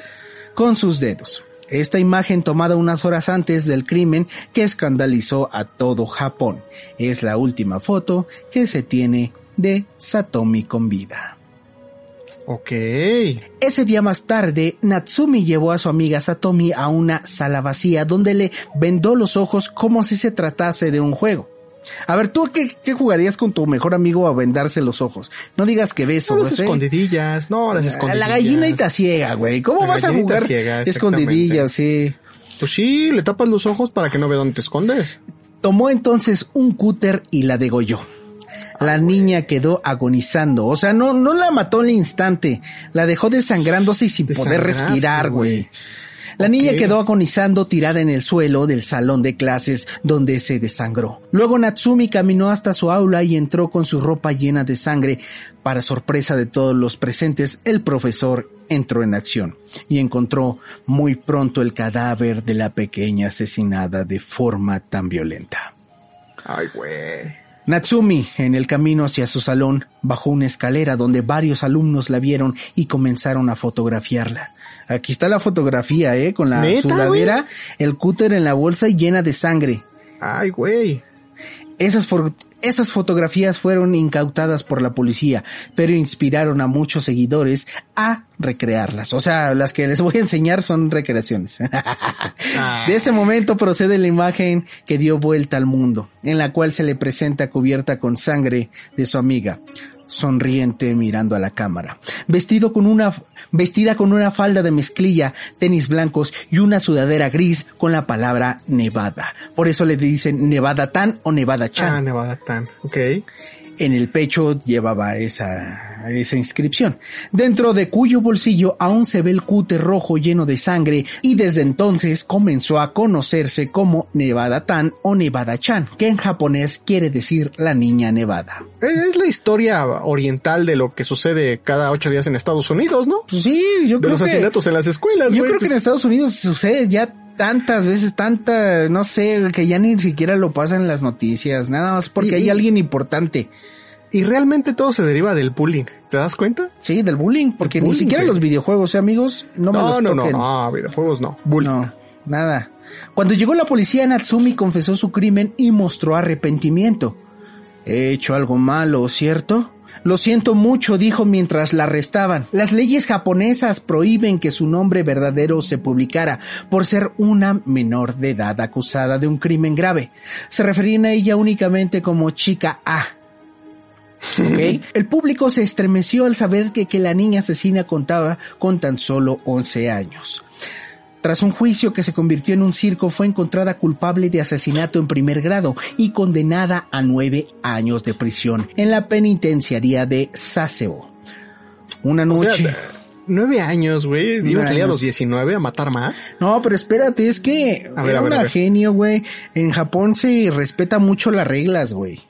con sus dedos. Esta imagen tomada unas horas antes del crimen que escandalizó a todo Japón. Es la última foto que se tiene de Satomi con vida. Ok. Ese día más tarde, Natsumi llevó a su amiga Satomi a una sala vacía donde le vendó los ojos como si se tratase de un juego. A ver, ¿tú qué, qué jugarías con tu mejor amigo a vendarse los ojos? No digas que beso, No, las escondidillas. No, las escondidillas. La gallinita ciega, güey. ¿Cómo La vas a jugar ciega, escondidillas? Sí. Pues sí, le tapas los ojos para que no vea dónde te escondes. Tomó entonces un cúter y la degolló. La niña quedó agonizando, o sea, no, no la mató al instante, la dejó desangrándose y sin poder respirar, güey. La niña quedó agonizando tirada en el suelo del salón de clases donde se desangró. Luego Natsumi caminó hasta su aula y entró con su ropa llena de sangre. Para sorpresa de todos los presentes, el profesor entró en acción y encontró muy pronto el cadáver de la pequeña asesinada de forma tan violenta. Ay, güey. Natsumi, en el camino hacia su salón, bajó una escalera donde varios alumnos la vieron y comenzaron a fotografiarla. Aquí está la fotografía, eh, con la ¿Neta, sudadera, el cúter en la bolsa y llena de sangre. Ay, güey. Esas, esas fotografías fueron incautadas por la policía, pero inspiraron a muchos seguidores a recrearlas. O sea, las que les voy a enseñar son recreaciones. De ese momento procede la imagen que dio vuelta al mundo, en la cual se le presenta cubierta con sangre de su amiga, sonriente mirando a la cámara, vestido con una, vestida con una falda de mezclilla, tenis blancos y una sudadera gris con la palabra Nevada. Por eso le dicen Nevada Tan o Nevada Chan. Ah, Nevada Tan. Ok. En el pecho llevaba esa, esa inscripción, dentro de cuyo bolsillo aún se ve el cúter rojo lleno de sangre y desde entonces comenzó a conocerse como Nevada Tan o Nevada Chan, que en japonés quiere decir la niña nevada. Es la historia oriental de lo que sucede cada ocho días en Estados Unidos, ¿no? Pues sí, yo De creo los que... asesinatos en las escuelas, Yo güey, creo que en pues- Estados Unidos sucede ya tantas veces, tanta, no sé, que ya ni siquiera lo pasan en las noticias, nada más porque Y- hay alguien importante. Y realmente todo se deriva del bullying. ¿Te das cuenta? Sí, del bullying, porque ni siquiera los videojuegos, ¿eh, amigos, no, me No, los no, no, toquen. no, videojuegos no. Bullying. No, nada. Cuando llegó la policía, Natsumi confesó su crimen y mostró arrepentimiento. He hecho algo malo, ¿cierto? Lo siento mucho, dijo mientras la arrestaban. Las leyes japonesas prohíben que su nombre verdadero se publicara por ser una menor de edad acusada de un crimen grave. Se referían a ella únicamente como chica A. El público se estremeció al saber que, que la niña asesina contaba con tan solo 11 años. Tras un juicio que se convirtió en un circo, fue encontrada culpable de asesinato en primer grado y condenada a nueve años de prisión en la penitenciaría de Sasebo. Una O sea, noche... nueve años, güey. Iba a salir a años. los 19 a matar más. No, pero espérate, es que A ver, a ver, una a ver. genio, güey. En Japón se respeta mucho las reglas, güey.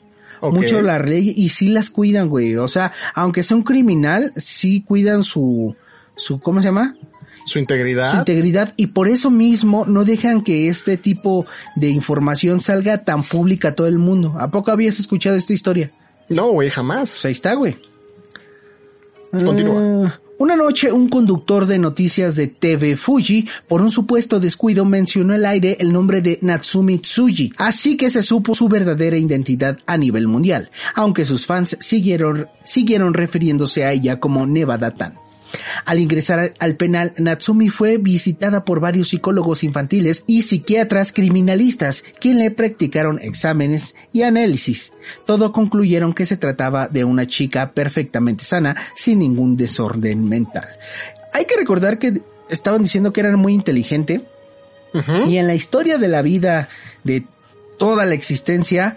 Mucho la ley y sí las cuidan, güey. O sea, aunque sea un criminal, sí cuidan su, su, ¿cómo se llama? Su integridad. Su integridad y por eso mismo no dejan que este tipo de información salga tan pública a todo el mundo. ¿A poco habías escuchado esta historia? no, güey, jamás. Pues ahí está, güey. Continúa. Ah, una noche, un conductor de noticias de TV Fuji, por un supuesto descuido, mencionó al aire el nombre de Natsumi Tsuji, así que se supo su verdadera identidad a nivel mundial, aunque sus fans siguieron, siguieron refiriéndose a ella como Nevada Tan. Al ingresar al penal, Natsumi fue visitada por varios psicólogos infantiles y psiquiatras criminalistas, quien le practicaron exámenes y análisis. Todo concluyeron que se trataba de una chica perfectamente sana, sin ningún desorden mental. Hay que recordar que estaban diciendo que era muy inteligente y en la historia de la vida de toda la existencia,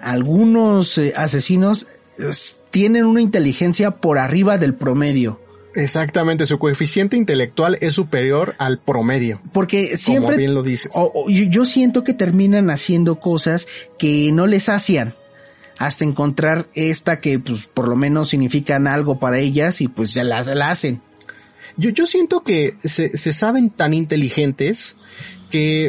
algunos eh, asesinos eh, tienen una inteligencia por arriba del promedio. Exactamente, su coeficiente intelectual es superior al promedio. Porque siempre, Como bien lo dices. o- o yo, siento que terminan haciendo cosas que no les hacían hasta encontrar esta que pues por lo menos significan algo para ellas y pues ya las la hacen. Yo, yo siento que se, se saben tan inteligentes que,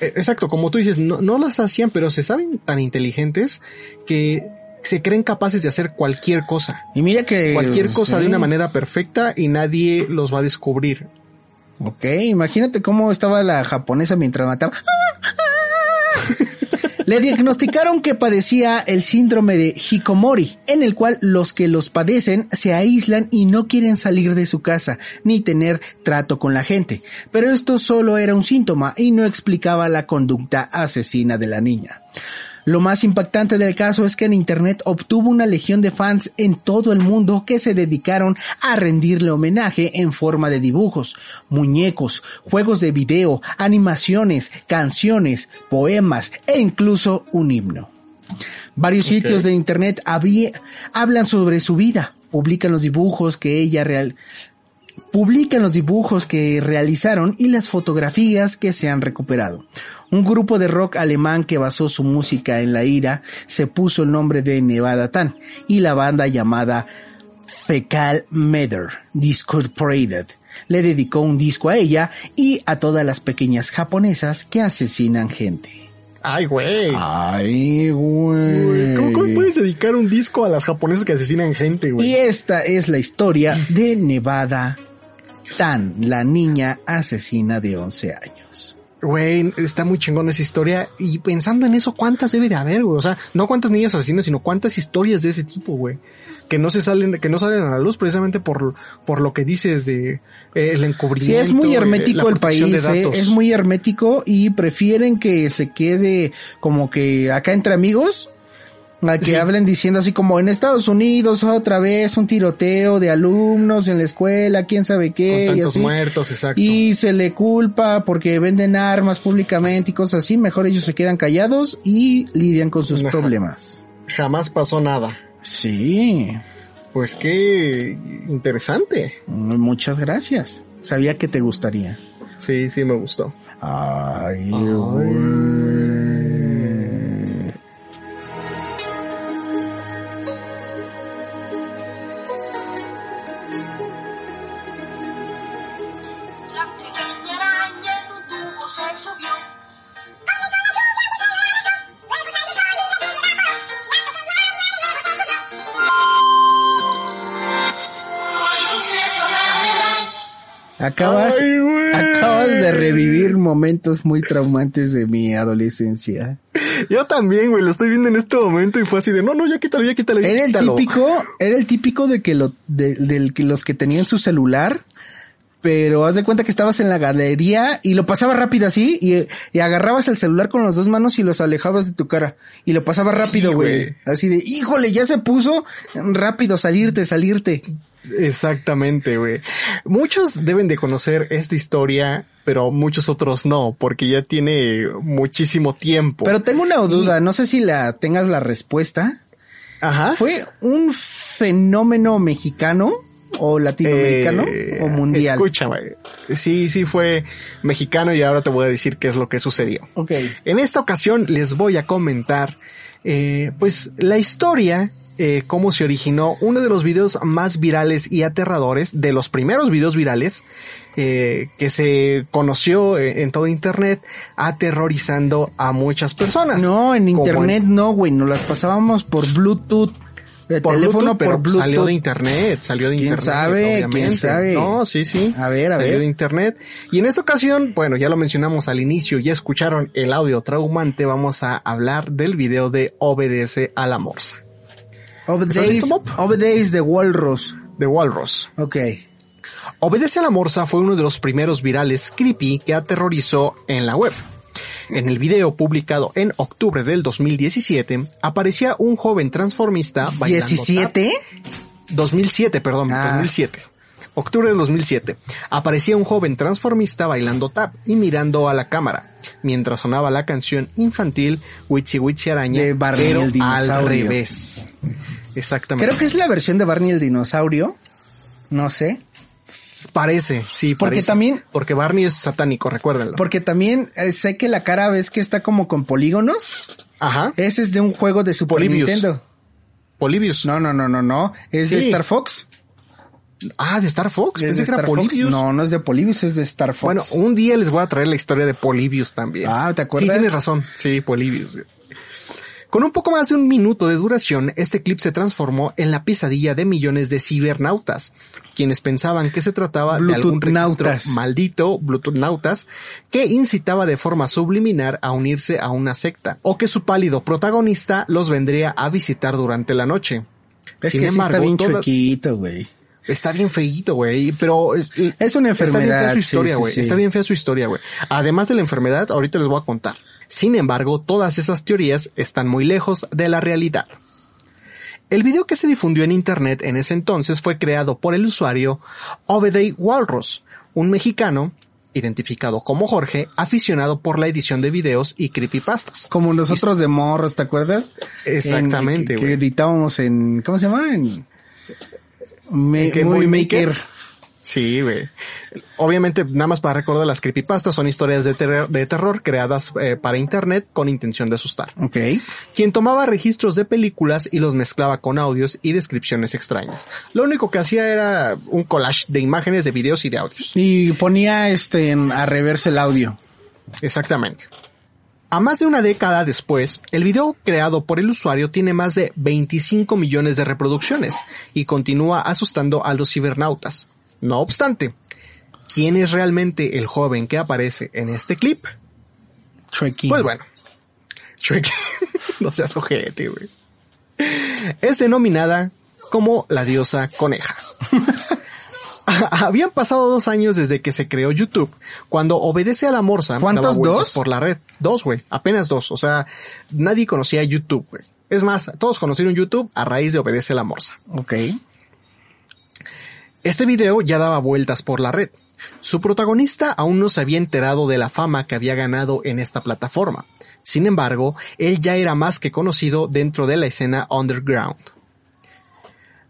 eh, exacto, como tú dices, no, no las hacían, pero se saben tan inteligentes que se creen capaces de hacer cualquier cosa. Y mira que Cualquier cosa sí. de una manera perfecta y nadie los va a descubrir. Ok, imagínate cómo estaba la japonesa mientras mataba. [laughs] Le diagnosticaron que padecía el síndrome de Hikomori, en el cual los que los padecen se aíslan y no quieren salir de su casa ni tener trato con la gente. Pero esto solo era un síntoma y no explicaba la conducta asesina de la niña. Lo más impactante del caso es que en Internet obtuvo una legión de fans en todo el mundo que se dedicaron a rendirle homenaje en forma de dibujos, muñecos, juegos de video, animaciones, canciones, poemas e incluso un himno. Varios sitios de Internet había- hablan sobre su vida, publican los dibujos que ella real, publican los dibujos que realizaron y las fotografías que se han recuperado. Un grupo de rock alemán que basó su música en la ira se puso el nombre de Nevada Tan y la banda llamada Fecal Matter Discorporated le dedicó un disco a ella y a todas las pequeñas japonesas que asesinan gente. Ay, güey. Ay, Güey. ¿Cómo, cómo puedes dedicar un disco a las japonesas que asesinan gente, Y güey? esta es la historia de Nevada Tan, la niña asesina de 11 años. Güey, está muy chingón esa historia. Y pensando en eso, ¿cuántas debe de haber, güey? O sea, no cuántas niñas asesinas, sino cuántas historias de ese tipo, güey. Que no se salen, que no salen a la luz precisamente por, por lo que dices de eh, el encubrimiento. Sí, es muy eh, hermético el país, eh, es muy hermético y prefieren que se quede como que acá entre amigos, a que Sí. hablen diciendo así como en Estados Unidos otra vez un tiroteo de alumnos en la escuela, quién sabe qué, Con y tantos así. muertos, exacto. Y se le culpa porque venden armas públicamente y cosas así, mejor ellos se quedan callados y lidian con sus Ajá. problemas. Jamás pasó nada. Sí, Pues qué interesante. muchas gracias. Sabía que te gustaría. Sí, sí, me gustó. Ay, Ay. Acabas, Ay, acabas de revivir momentos muy traumantes de mi adolescencia. Yo también, güey, lo estoy viendo en este momento y fue así de, no, no, ya quítalo, ya quítalo. ya Era el quítalo". típico, era el típico de que lo, de, del que los que tenían su celular pero haz de cuenta que estabas en la galería y lo pasaba rápido así y, y agarrabas el celular con las dos manos y los alejabas de tu cara y lo pasaba rápido, güey. así de, híjole, ya se puso rápido, salirte, salirte. Exactamente, güey. Muchos deben de conocer esta historia, pero muchos otros no, porque ya tiene muchísimo tiempo. Pero tengo una duda, no sé si la tengas la respuesta. Ajá. ¿Fue un fenómeno mexicano o latinoamericano Eh, o mundial? Escúchame. Sí, sí fue mexicano y ahora te voy a decir qué es lo que sucedió. Ok. En esta ocasión les voy a comentar, eh, pues, la historia, eh, cómo se originó uno de los videos más virales y aterradores, de los primeros videos virales, eh, que se conoció eh, en todo internet, aterrorizando a muchas personas. No, en internet no, güey, nos las pasábamos por Bluetooth. El por teléfono Bluetooth, pero por Bluetooth. salió de internet, salió de ¿Quién internet. sabe? obviamente. ¿Quién sabe? No, sí, sí. A ver, a salió ver. de internet. Y en esta ocasión, bueno, ya lo mencionamos al inicio, ya escucharon el audio traumante, vamos a hablar del video de Obedece a la Morsa, Of Days de Walrus. de Walrus. Ok. Obedece a la Morsa fue uno de los primeros virales creepy que aterrorizó en la web. En el video publicado en octubre del 2017, aparecía un joven transformista bailando tap 17. 2007, perdón, Ah. 2007. Octubre del 2007. Aparecía un joven transformista bailando tap y mirando a la cámara, mientras sonaba la canción infantil Witchy Witchy Araña, De Barney pero el al revés. Exactamente. Creo que es la versión de Barney el dinosaurio. No sé. Parece, sí, Porque parece. también- Porque Barney es satánico, recuérdenlo. Porque también eh, sé que la cara ves que está como con polígonos. Ajá. Ese es de un juego de Super Polybius. Nintendo. Polybius. No, no, no, no, no. Es de. Star Fox. Ah, de Star Fox. Es de Star Fox. No, no es de Polybius, es de Star Fox. Bueno, un día les voy a traer la historia de Polybius también. Ah, ¿te acuerdas? Sí, tienes razón. Sí, Polybius. Con un poco más de un minuto de duración, este clip se transformó en la pesadilla de millones de cibernautas, quienes pensaban que se trataba de algún registro maldito, Bluetooth nautas, que incitaba de forma subliminar a unirse a una secta, o que su pálido protagonista los vendría a visitar durante la noche. es Sin que sí embargo, está bien todas- chuequito, güey. Está bien feíto, güey, pero... Es una Está bien enfermedad. fea su historia, sí, güey. sí. Está bien fea su historia, güey. Además de la enfermedad, ahorita les voy a contar. Sin embargo, todas esas teorías están muy lejos de la realidad. El video que se difundió en internet en ese entonces fue creado por el usuario Obedey Walrus, un mexicano identificado como Jorge, aficionado por la edición de videos y creepypastas. Como nosotros de morros, ¿te acuerdas? Exactamente, En- que, editábamos en, ¿cómo se llama? En, Me- ¿En qué, Movie Movie Maker. Maker? Sí, güey. Obviamente, nada más para recordar, las creepypastas son historias de, terror- de terror creadas eh, para internet con intención de asustar. Ok. quien tomaba registros de películas y los mezclaba con audios y descripciones extrañas. Lo único que hacía era un collage de imágenes, de videos y de audios. Y ponía este en, a reverse el audio. Exactamente. A más de una década después, el video creado por el usuario tiene más de 25 millones de reproducciones y continúa asustando a los cibernautas. No obstante, ¿quién es realmente el joven que aparece en este clip? Pues bueno. Shrek. [laughs] no seas ojete, güey. Es denominada como la diosa coneja. [laughs] [laughs] Habían pasado dos años desde que se creó YouTube, cuando obedece a la morsa. ¿Cuántos, daba vueltas dos? Por la red. Dos, güey. Apenas dos. O sea, nadie conocía YouTube, güey. Es más, todos conocieron YouTube a raíz de obedece a la morsa. Ok. Este video ya daba vueltas por la red. Su protagonista aún no se había enterado de la fama que había ganado en esta plataforma. Sin embargo, él ya era más que conocido dentro de la escena underground.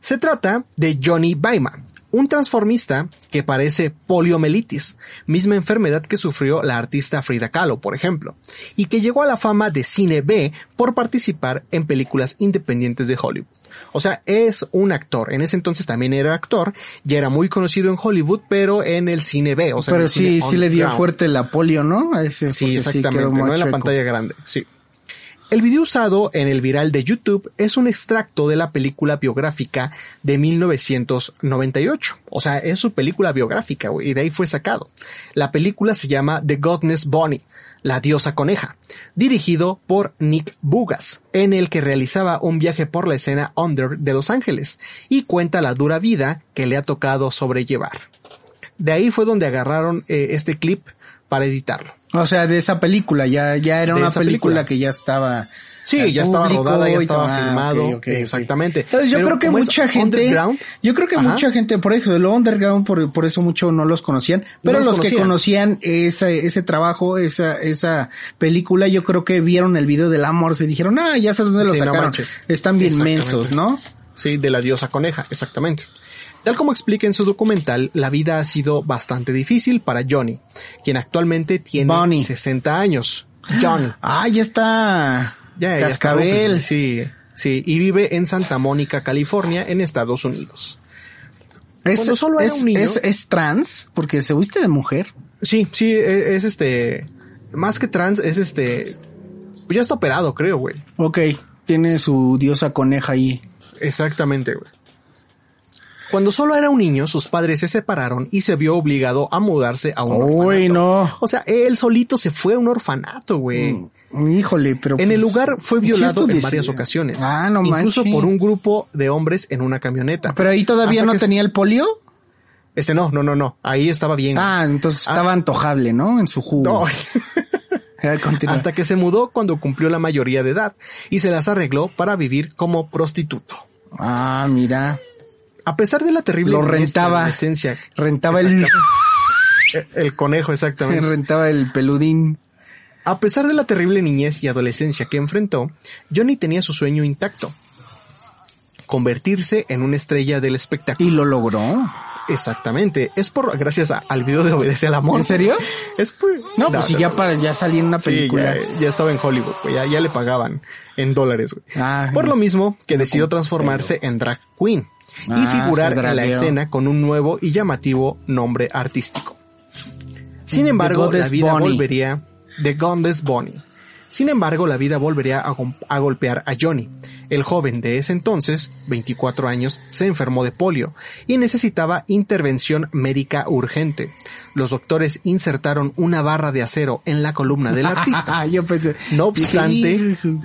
Se trata de Johnny Baima, un transformista que parece poliomielitis, misma enfermedad que sufrió la artista Frida Kahlo, por ejemplo, y que llegó a la fama de cine B por participar en películas independientes de Hollywood. O sea, es un actor. En ese entonces también era actor, ya era muy conocido en Hollywood, pero en el cine B. O sea, Pero sí, sí le dio fuerte la polio, ¿no? A ese, Sí, exactamente, no en la pantalla grande, sí. El video usado en el viral de YouTube es un extracto de la película biográfica de 1998. O sea, es su película biográfica, y de ahí fue sacado. La película se llama The Godness Bonnie, la diosa coneja, dirigido por Nick Bugas, en el que realizaba un viaje por la escena under de Los Ángeles y cuenta la dura vida que le ha tocado sobrellevar. De ahí fue donde agarraron eh, este clip para editarlo. O sea, de esa película, ya, ya era una película, película. que ya estaba. Sí, al ya estaba rodada, ya estaba. Ah, filmado. exactamente. Entonces yo Pero creo que mucha gente, yo creo que Ajá. mucha gente, por eso, lo underground, por, por eso mucho no los conocían, pero los los que conocían. ese, ese trabajo, esa, esa película, yo creo que vieron el video del amor, se dijeron, ah, ya sé dónde lo Sí, sacaron. Están bien mensos, ¿no? Sí, de la diosa coneja, exactamente. Tal como explica en su documental, la vida ha sido bastante difícil para Johnny, quien actualmente tiene Bonnie. 60 años. Johnny. Ah, ya está. Ya, ya está Cascabel. Sí, sí, y vive en Santa Mónica, California, en Estados Unidos. Es, Cuando solo era es, un niño- es, es trans, porque se viste de mujer. Sí, sí, e- es, este, más que trans, es este, pues ya está operado, creo, güey. Ok, tiene su diosa coneja ahí. Exactamente, güey. Cuando solo era un niño, sus padres se separaron y se vio obligado a mudarse a un Uy, orfanato. no. O sea, él solito se fue a un orfanato, güey. Mm, Híjole, pero. En el pues, lugar fue ¿qué violado en varias ocasiones. Ah, no Incluso por un grupo de hombres en una camioneta. Pero ahí todavía Hasta no tenía el polio. Este no, no, no, no. Ahí estaba bien. Ah, entonces estaba antojable, ¿no? En su jugo. no. [laughs] Hasta que se mudó cuando cumplió la mayoría de edad y se las arregló para vivir como prostituto. Ah, mira. A pesar de la terrible Lo niñez y rentaba. adolescencia, Rentaba el, [laughs] el conejo exactamente. [laughs] rentaba el peludín. A pesar de la terrible niñez y adolescencia que enfrentó, Johnny tenía su sueño intacto. Convertirse en una estrella del espectáculo. Y lo logró. Exactamente. Es por gracias a- al video de Obedece al Amor. ¿En serio? [laughs] Es pues, No, pues si ya para, ya salí en una Sí, película. ya, ya estaba en Hollywood, ya, ya le pagaban en dólares, güey. Ah, Por lo mismo que decidió transformarse en drag queen y Ah, figurar en la escena con un nuevo y llamativo nombre artístico. Sin embargo, la vida Bonnie. volvería The Goddess Bonnie. Sin embargo, la vida volvería a, golpear a Johnny. El joven de ese entonces, 24 años, se enfermó de polio y necesitaba intervención médica urgente. Los doctores insertaron una barra de acero en la columna del artista. [laughs] Yo pensé. No obstante, [laughs] en su.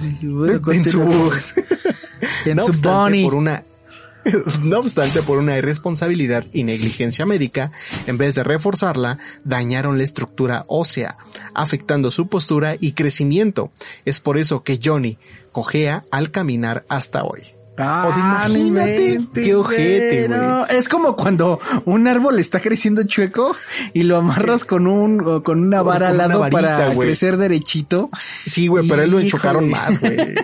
En no obstante, por una [laughs] no obstante, por una irresponsabilidad y negligencia médica, en vez de reforzarla, dañaron la estructura ósea, afectando su postura y crecimiento. Es por eso que Johnny cojea al caminar hasta hoy. Ah, imagínate qué ojete, güey. Es como cuando un árbol está creciendo chueco y lo amarras con un con una vara Con al una lado varita, para crecer derechito. Sí, güey, pero él lo chocaron más, güey. [laughs]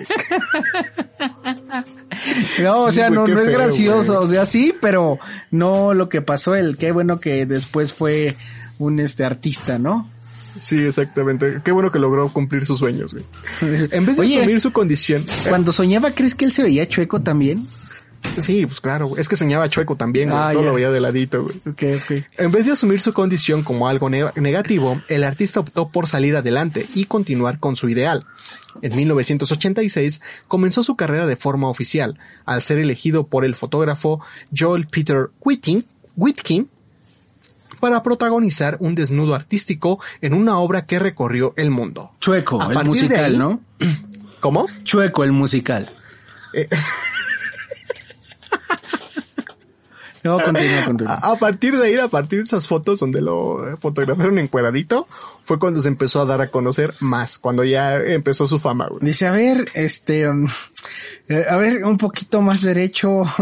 [laughs] No, o sea, no, no es feo, gracioso, güey. o sea, sí, pero no lo que pasó él. Qué bueno que después fue un este artista, ¿no? Sí, exactamente. Qué bueno que logró cumplir sus sueños, güey. [laughs] En vez de Oye, asumir su condición. Cuando soñaba, ¿crees que él se veía chueco también? Sí, pues claro, güey. es que soñaba chueco también, güey. Ah, Todo lo veía de ladito, güey. Ok, ok. En vez de asumir su condición como algo ne- negativo, el artista optó por salir adelante y continuar con su ideal. En 1986 comenzó su carrera de forma oficial, al ser elegido por el fotógrafo Joel Peter Whitting, Whitkin para protagonizar un desnudo artístico en una obra que recorrió el mundo. Chueco, el musical, ahí- ¿no? ¿Cómo? Chueco, el musical. Eh. [laughs] No, continúa, continúa. A, a partir de ahí, a partir de esas fotos donde lo eh, fotografiaron encueradito, fue cuando se empezó a dar a conocer más, cuando ya empezó su fama, güey. Dice, a ver, este, um, eh, a ver, un poquito más derecho. [laughs]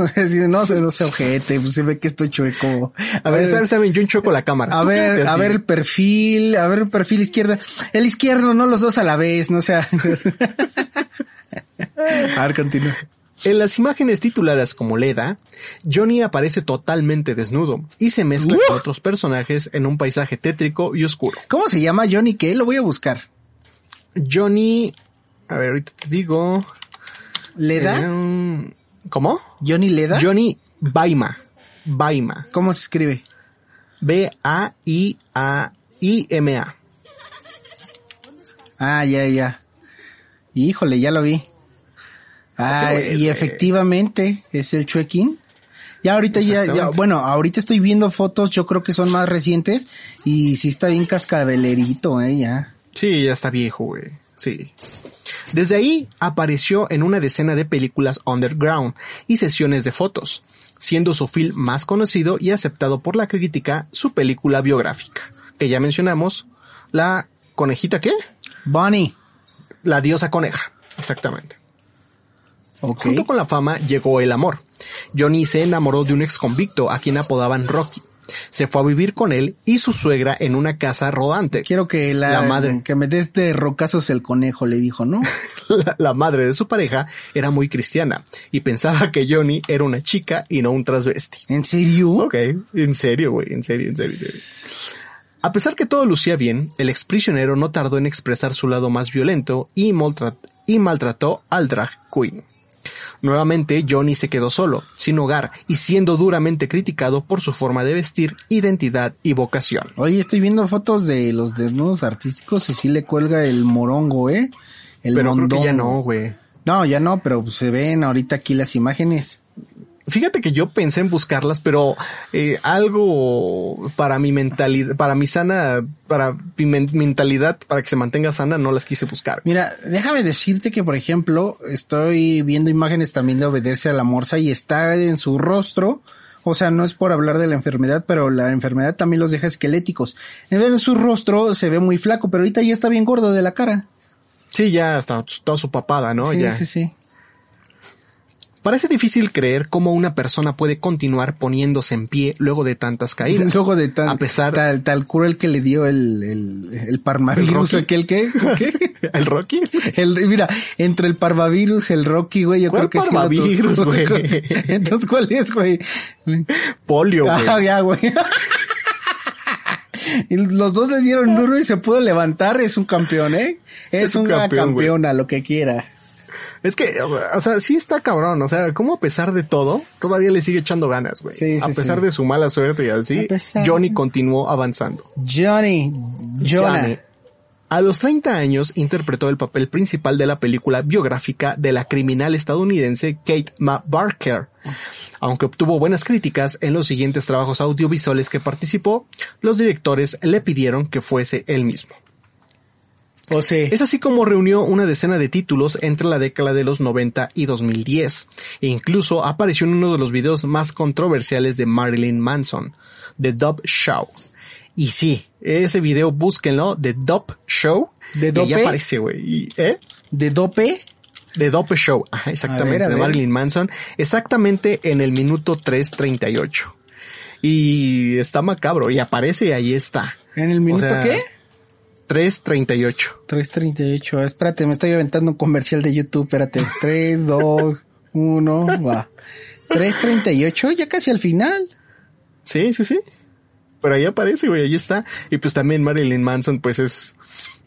No, se no se ojete, pues se ve que estoy chueco. A ver, ¿saben? saben? Yo enchueco la cámara. A ver, a ver el perfil, a ver el perfil izquierda. El izquierdo, no los dos a la vez, no sea. [laughs] a ver, continúa. En las imágenes tituladas como Leda, Johnny aparece totalmente desnudo y se mezcla con otros personajes en un paisaje tétrico y oscuro. ¿Cómo se llama Johnny? ¿Qué? Lo voy a buscar. Johnny, a ver, ahorita te digo. ¿Leda? eh, ¿Cómo? ¿Johnny Leda? Johnny Baima. Baima. ¿Cómo se escribe? B-A-I-A-I-M-A. Ah, ya, ya. Híjole, ya lo vi. Ah, ¿Qué ves, y güey? efectivamente es el chuequín. Ya ahorita ya, ya, bueno, ahorita estoy viendo fotos, yo creo que son más recientes y sí está bien cascabelerito, eh, ya. Sí, ya está viejo, güey. Sí. Desde ahí apareció en una decena de películas underground y sesiones de fotos, siendo su film más conocido y aceptado por la crítica su película biográfica, que ya mencionamos, la conejita qué? Bonnie. La diosa coneja, exactamente. Junto con la fama llegó el amor. Johnny se enamoró de un ex convicto a quien apodaban Rocky. Se fue a vivir con él y su suegra en una casa rodante. Quiero que la, La madre. que me des de rocazos el conejo, le dijo, ¿no? [laughs] La, la madre de su pareja era muy cristiana y pensaba que Johnny era una chica y no un transvesti. ¿En serio? Ok, en serio, güey, en serio, en serio, en serio. A pesar que todo lucía bien, el ex prisionero no tardó en expresar su lado más violento y, maltrat- y maltrató al drag queen. Nuevamente, Johnny se quedó solo, sin hogar y siendo duramente criticado por su forma de vestir, identidad y vocación. Oye, estoy viendo fotos de los desnudos artísticos y sí le cuelga el morongo, ¿eh? El Pero creo que ya no, güey. No, ya no, pero se ven ahorita aquí las imágenes. Fíjate que yo pensé en buscarlas, pero eh, algo para mi mentalidad, para mi sana, para mi men- mentalidad, para que se mantenga sana, no las quise buscar. Mira, déjame decirte que, por ejemplo, estoy viendo imágenes también de obedecer a la morsa y está en su rostro. O sea, no es por hablar de la enfermedad, pero la enfermedad también los deja esqueléticos. En su rostro se ve muy flaco, pero ahorita ya está bien gordo de la cara. Sí, ya está toda su papada, ¿no? sí, ya. sí, sí. Parece difícil creer cómo una persona puede continuar poniéndose en pie luego de tantas caídas. Luego de tan, a pesar tal, tal cruel que le dio el, el, el parmavirus, ¿El aquel que, ¿qué? [laughs] el Rocky. El, mira, entre el parvavirus, el Rocky, güey, yo ¿Cuál creo que sí tuvo. [laughs] güey? Entonces, ¿cuál es, güey? Polio, güey. Ah, ya, güey. [laughs] Y los dos le dieron duro y se pudo levantar, es un campeón, ¿eh? Es, Es un una campeón, campeona, lo que quiera. Es que, o sea, sí está cabrón. O sea, como a pesar de todo, todavía le sigue echando ganas, güey. Sí, a sí, pesar sí. de su mala suerte y así, A pesar- Johnny continuó avanzando. Johnny, Jonah. Johnny. A los 30 años interpretó el papel principal de la película biográfica de la criminal estadounidense Kate Ma Barker. Aunque obtuvo buenas críticas en los siguientes trabajos audiovisuales que participó, los directores le pidieron que fuese él mismo. O sea, Es así como reunió una decena de títulos entre la década de los 90 y 2010, e incluso apareció en uno de los videos más controversiales de Marilyn Manson, The Dub Show. Y sí, ese video búsquenlo, The Dub Show. ¿De y dope? ahí aparece, güey. ¿Eh? de dope, The Dope Show, ajá, exactamente, A ver, a de. Marilyn Manson, exactamente en el minuto 3.38. Y está macabro, y aparece y ahí está. ¿en el minuto sea, qué? 3.38. 338. Espérate, me estoy aventando un comercial de YouTube. Espérate. 3, 2, 1, va. 338, ya casi al final. Sí, sí, sí. Pero ahí aparece, güey, ahí está. Y pues también Marilyn Manson, pues es,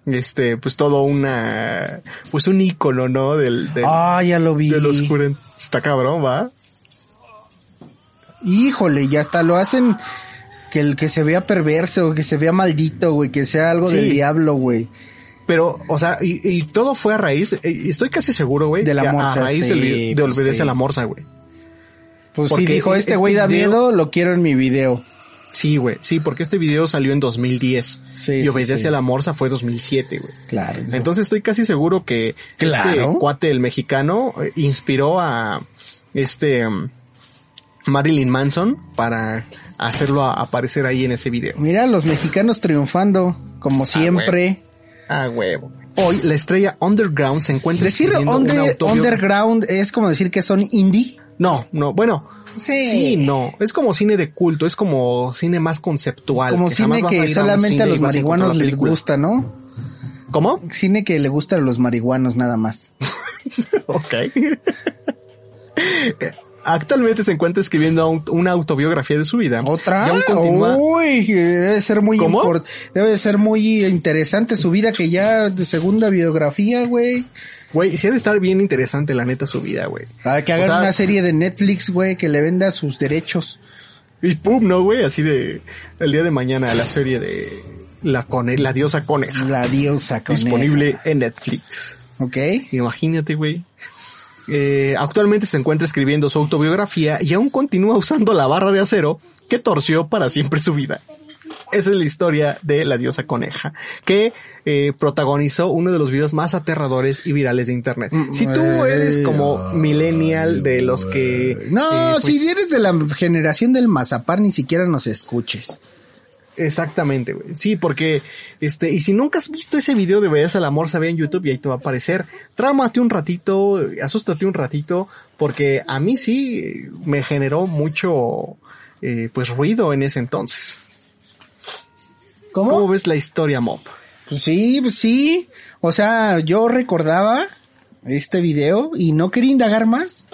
este, pues todo una, pues un ícono, ¿no? Del, del, Ah, ya lo vi. de los. Está cabrón, va. Híjole, ya hasta lo hacen que el que se vea perverso, que se vea maldito, güey, que sea algo Sí. del diablo, güey. Pero, o sea, y, y todo fue a raíz, eh, y estoy casi seguro, güey. De la morsa, A raíz sí, del vi- de pues sí. a la morsa, güey. Pues Porque sí, dijo, este este güey da video- miedo, lo quiero en mi video. Sí, güey. Sí, porque este video salió en 2010. Sí, y obedece sí. a la morsa fue 2007, güey. Claro. eso. Entonces estoy casi seguro que Claro. este cuate, el mexicano, eh, inspiró a este um, Marilyn Manson para hacerlo a- aparecer ahí en ese video. Mira, los mexicanos triunfando, como siempre. Ah, huevo. Hoy la estrella underground se encuentra Decir under- underground es como decir que son indie. No, no, bueno. Sí. Sí. no. Es como cine de culto, es como cine más conceptual. Como que cine a que a solamente a los a marihuanos les gusta, ¿no? ¿Cómo? Cine que le gusta a los marihuanos nada más. [laughs] Ok. [laughs] Actualmente se encuentra escribiendo un- una autobiografía de su vida. ¿Otra? Y aún continúa. Uy, debe ser muy ¿Cómo? import- debe ser muy interesante su vida que ya de segunda biografía, güey. Güey, sí ha de estar bien interesante la neta su vida, güey. Para que O hagan sea, una serie de Netflix, güey, que le venda sus derechos. Y pum, ¿no, güey? Así de el día de mañana la serie de la cone la diosa coneja. La diosa coneja. disponible en Netflix. Ok. Imagínate, güey. Eh, actualmente se encuentra escribiendo su autobiografía y aún continúa usando la barra de acero que torció para siempre su vida. Esa es la historia de la diosa coneja, que eh, protagonizó uno de los videos más aterradores y virales de internet. Si tú eres como millennial de los que... No, eh, pues, si eres de la generación del mazapar, ni siquiera nos escuches. Exactamente, güey. Sí, porque, este, y si nunca has visto ese video de Belleza al Amor, sabe en YouTube y ahí te va a aparecer. Trámate un ratito, asústate un ratito, porque a mí sí eh, me generó mucho, eh, pues ruido en ese entonces. ¿Cómo? ¿Cómo ves la historia, Mob? Pues sí, pues sí. O sea, yo recordaba este video y no quería indagar más.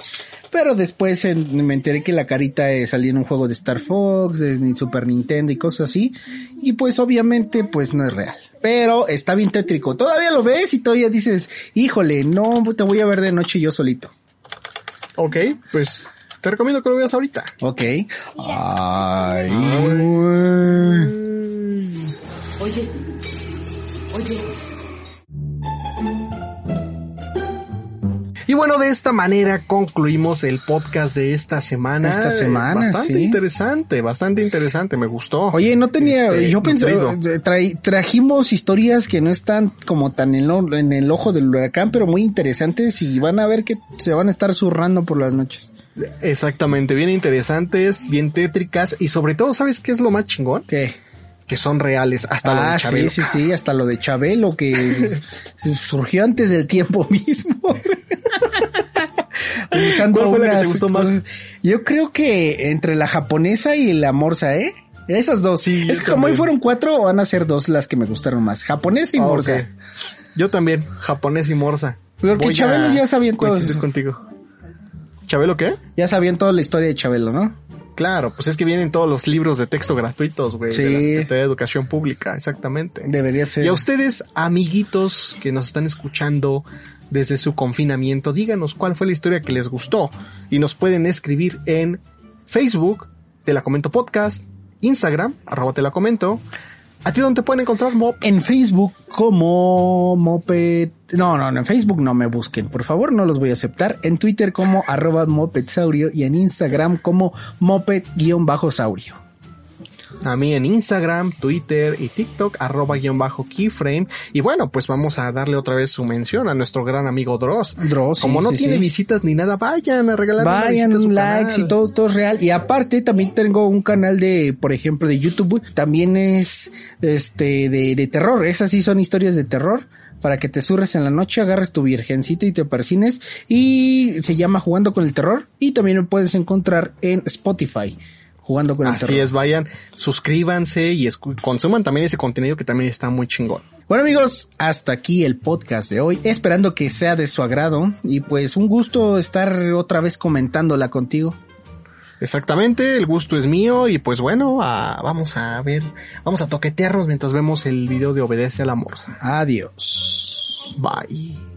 Pero después en- me enteré que la carita eh, salía en un juego de Star Fox, de Super Nintendo y cosas así. Y pues obviamente pues no es real. Pero está bien tétrico. Todavía lo ves y todavía dices, híjole, no te voy a ver de noche yo solito. Ok, pues te recomiendo que lo veas ahorita. Ok. Ay, güey. Oye, oye, Y bueno, de esta manera concluimos el podcast de esta semana. Esta semana, Bastante sí. interesante, bastante interesante, me gustó. Oye, no tenía, Este, yo pensé, tra- trajimos historias que no están como tan en, lo- en el ojo del huracán, pero muy interesantes y van a ver que se van a estar zurrando por las noches. Exactamente, bien interesantes, bien tétricas y sobre todo, ¿sabes qué es lo más chingón? ¿Qué? Que son reales, hasta lo ah, de sí, Chabelo. sí, sí, hasta lo de Chabelo que [laughs] surgió antes del tiempo mismo. [laughs] Usando ¿Cuál fue la que te gustó más? Yo creo que entre la japonesa y la morsa, ¿eh? Esas dos. Sí, es que como hoy fueron cuatro, van a ser dos las que me gustaron más. Japonesa y Ah, morsa. Yo también, japonés y morsa. Porque Voy Chabelo ya sabían todo contigo. ¿Chabelo qué? Ya sabían toda la historia de Chabelo, ¿no? Claro, pues es que vienen todos los libros de texto gratuitos, güey. Sí. De la Secretaría de Educación Pública, exactamente. Debería ser. Y a ustedes, amiguitos que nos están escuchando desde su confinamiento, díganos cuál fue la historia que les gustó. Y nos pueden escribir en Facebook, Te la Comento Podcast, Instagram, arroba Te la Comento. ¿A ti dónde te pueden encontrar, Mob? En Facebook como Moped... No, no, no, en Facebook no me busquen, por favor, no los voy a aceptar. En Twitter como arroba Mopedsaurio y en Instagram como Moped-saurio. A mí en Instagram, Twitter y TikTok, arroba guion bajo keyframe. Y bueno, pues vamos a darle otra vez su mención a nuestro gran amigo Dross. Dross, sí, Como no sí, tiene sí. visitas ni nada, vayan a regalar Vayan, a su likes canal. y todo, todo es real. Y aparte también tengo un canal de, por ejemplo, de YouTube. También es, este, de, de terror. Esas sí son historias de terror. Para que te surres en la noche, agarres tu virgencita y te persines. Y se llama Jugando con el Terror. Y también lo puedes encontrar en Spotify. Jugando con el Así Terror. es, vayan, suscríbanse y consuman también ese contenido que también está muy chingón. Bueno amigos, hasta aquí el podcast de hoy, esperando que sea de su agrado y pues un gusto estar otra vez comentándola contigo. Exactamente, el gusto es mío y pues bueno, ah, vamos a ver, vamos a toquetearnos mientras vemos el video de Obedece al Amor. Adiós. Bye.